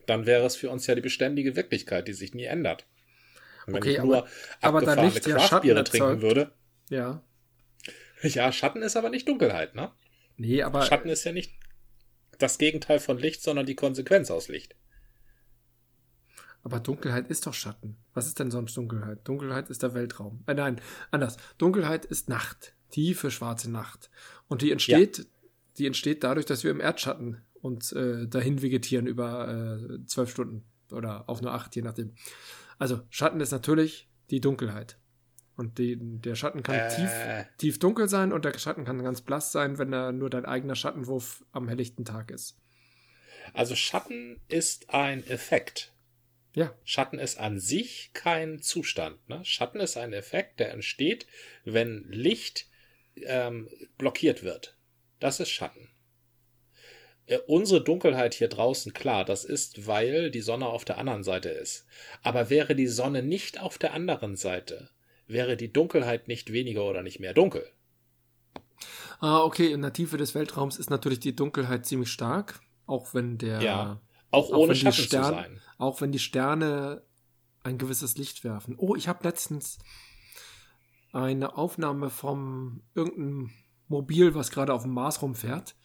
Speaker 2: dann wäre es für uns ja die beständige Wirklichkeit, die sich nie ändert. Und wenn okay, ich nur aber, abgefahrene aber Craftbiere ja trinken würde.
Speaker 1: Ja.
Speaker 2: Ja, Schatten ist aber nicht Dunkelheit, ne?
Speaker 1: Nee, aber.
Speaker 2: Schatten ist ja nicht das Gegenteil von Licht, sondern die Konsequenz aus Licht.
Speaker 1: Aber Dunkelheit ist doch Schatten. Was ist denn sonst Dunkelheit? Dunkelheit ist der Weltraum. Äh, nein, anders. Dunkelheit ist Nacht. Tiefe schwarze Nacht. Und die entsteht, ja. die entsteht dadurch, dass wir im Erdschatten und äh, dahin vegetieren über äh, zwölf Stunden oder auch nur acht, je nachdem. Also Schatten ist natürlich die Dunkelheit. Und die, der Schatten kann äh. tief, tief dunkel sein und der Schatten kann ganz blass sein, wenn er nur dein eigener Schattenwurf am helllichten Tag ist.
Speaker 2: Also Schatten ist ein Effekt.
Speaker 1: Ja.
Speaker 2: Schatten ist an sich kein Zustand. Ne? Schatten ist ein Effekt, der entsteht, wenn Licht ähm, blockiert wird. Das ist Schatten. Äh, unsere Dunkelheit hier draußen, klar, das ist, weil die Sonne auf der anderen Seite ist. Aber wäre die Sonne nicht auf der anderen Seite, wäre die Dunkelheit nicht weniger oder nicht mehr dunkel.
Speaker 1: Ah, okay, in der Tiefe des Weltraums ist natürlich die Dunkelheit ziemlich stark, auch wenn der.
Speaker 2: Ja, auch, auch ohne Schatten Stern, zu sein.
Speaker 1: Auch wenn die Sterne ein gewisses Licht werfen. Oh, ich habe letztens eine Aufnahme vom irgendeinem Mobil, was gerade auf dem Mars rumfährt.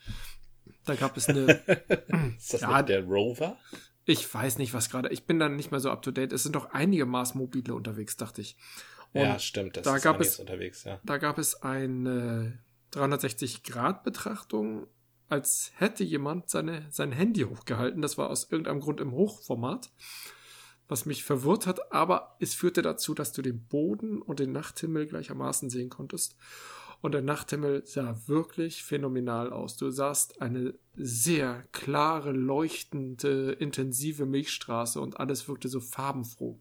Speaker 1: Da gab es eine.
Speaker 2: ist das ja, der Rover?
Speaker 1: Ich weiß nicht, was gerade. Ich bin dann nicht mehr so up to date. Es sind doch einige Mars-Mobile unterwegs, dachte ich.
Speaker 2: Und ja, stimmt.
Speaker 1: Das da ist gab es unterwegs, ja. Da gab es eine 360-Grad-Betrachtung, als hätte jemand seine, sein Handy hochgehalten. Das war aus irgendeinem Grund im Hochformat, was mich verwirrt hat, aber es führte dazu, dass du den Boden und den Nachthimmel gleichermaßen sehen konntest und der Nachthimmel sah wirklich phänomenal aus. Du sahst eine sehr klare, leuchtende, intensive Milchstraße und alles wirkte so farbenfroh.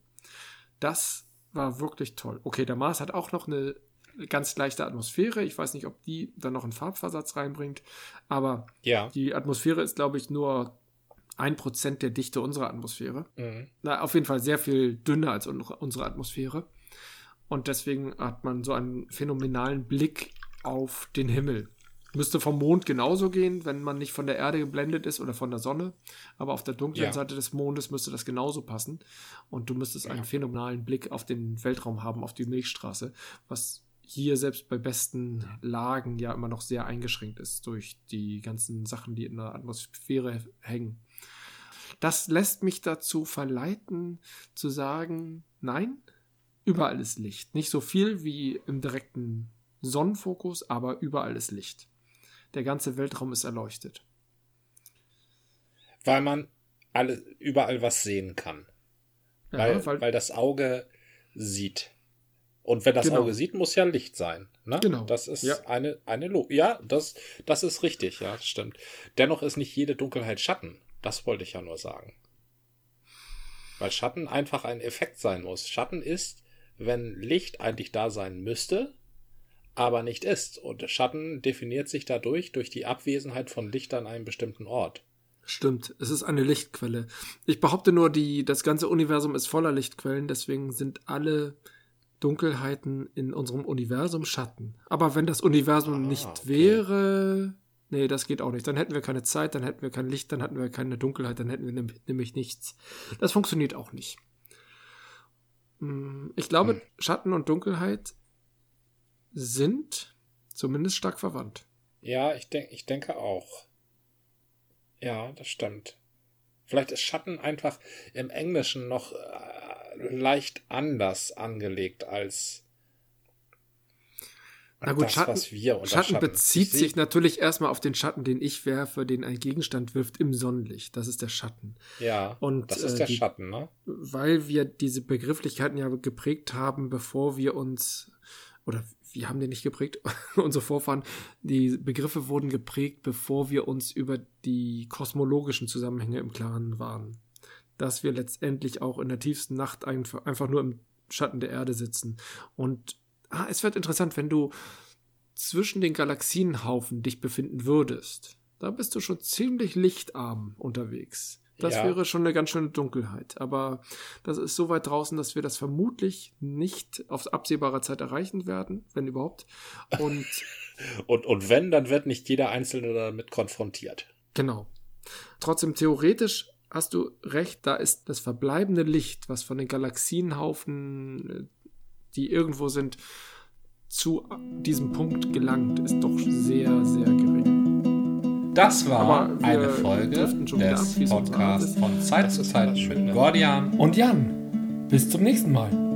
Speaker 1: Das war wirklich toll. Okay, der Mars hat auch noch eine ganz leichte Atmosphäre. Ich weiß nicht, ob die dann noch einen Farbversatz reinbringt, aber
Speaker 2: ja.
Speaker 1: die Atmosphäre ist, glaube ich, nur ein Prozent der Dichte unserer Atmosphäre. Mhm. Na, auf jeden Fall sehr viel dünner als unsere Atmosphäre. Und deswegen hat man so einen phänomenalen Blick auf den Himmel. Müsste vom Mond genauso gehen, wenn man nicht von der Erde geblendet ist oder von der Sonne. Aber auf der dunklen ja. Seite des Mondes müsste das genauso passen. Und du müsstest ja. einen phänomenalen Blick auf den Weltraum haben, auf die Milchstraße, was hier selbst bei besten Lagen ja immer noch sehr eingeschränkt ist durch die ganzen Sachen, die in der Atmosphäre hängen. Das lässt mich dazu verleiten, zu sagen, nein, Überall ist Licht. Nicht so viel wie im direkten Sonnenfokus, aber überall ist Licht. Der ganze Weltraum ist erleuchtet.
Speaker 2: Weil man alle, überall was sehen kann. Ja, weil, weil, weil, das Auge sieht. Und wenn das genau. Auge sieht, muss ja Licht sein. Ne?
Speaker 1: Genau.
Speaker 2: Das ist ja. eine, eine Logik. Ja, das, das ist richtig, ja, das stimmt. Dennoch ist nicht jede Dunkelheit Schatten. Das wollte ich ja nur sagen. Weil Schatten einfach ein Effekt sein muss. Schatten ist, wenn Licht eigentlich da sein müsste, aber nicht ist. Und Schatten definiert sich dadurch durch die Abwesenheit von Licht an einem bestimmten Ort.
Speaker 1: Stimmt, es ist eine Lichtquelle. Ich behaupte nur, die, das ganze Universum ist voller Lichtquellen, deswegen sind alle Dunkelheiten in unserem Universum Schatten. Aber wenn das Universum ah, nicht okay. wäre, nee, das geht auch nicht. Dann hätten wir keine Zeit, dann hätten wir kein Licht, dann hätten wir keine Dunkelheit, dann hätten wir nämlich nichts. Das funktioniert auch nicht. Mm, ich glaube, hm. Schatten und Dunkelheit sind zumindest stark verwandt.
Speaker 2: Ja, ich, denk, ich denke auch. Ja, das stimmt. Vielleicht ist Schatten einfach im Englischen noch, äh, leicht anders angelegt als
Speaker 1: na gut, das, Schatten, was wir unter Schatten, Schatten bezieht sich natürlich erstmal auf den Schatten, den ich werfe, den ein Gegenstand wirft im Sonnenlicht. Das ist der Schatten.
Speaker 2: Ja, und, das ist der äh, die, Schatten, ne?
Speaker 1: Weil wir diese Begrifflichkeiten ja geprägt haben, bevor wir uns, oder wir haben den nicht geprägt, unsere Vorfahren, die Begriffe wurden geprägt, bevor wir uns über die kosmologischen Zusammenhänge im Klaren waren. Dass wir letztendlich auch in der tiefsten Nacht einfach, nur im Schatten der Erde sitzen. Und ah, es wird interessant, wenn du zwischen den Galaxienhaufen dich befinden würdest. Da bist du schon ziemlich lichtarm unterwegs. Das ja. wäre schon eine ganz schöne Dunkelheit. Aber das ist so weit draußen, dass wir das vermutlich nicht auf absehbare Zeit erreichen werden, wenn überhaupt. Und,
Speaker 2: und, und wenn, dann wird nicht jeder Einzelne damit konfrontiert.
Speaker 1: Genau. Trotzdem theoretisch hast du recht, da ist das verbleibende Licht, was von den Galaxienhaufen die irgendwo sind, zu diesem Punkt gelangt, ist doch sehr, sehr gering.
Speaker 2: Das war eine Folge des Podcasts von Zeit zu Zeit mit Gordian
Speaker 1: und Jan. Bis zum nächsten Mal.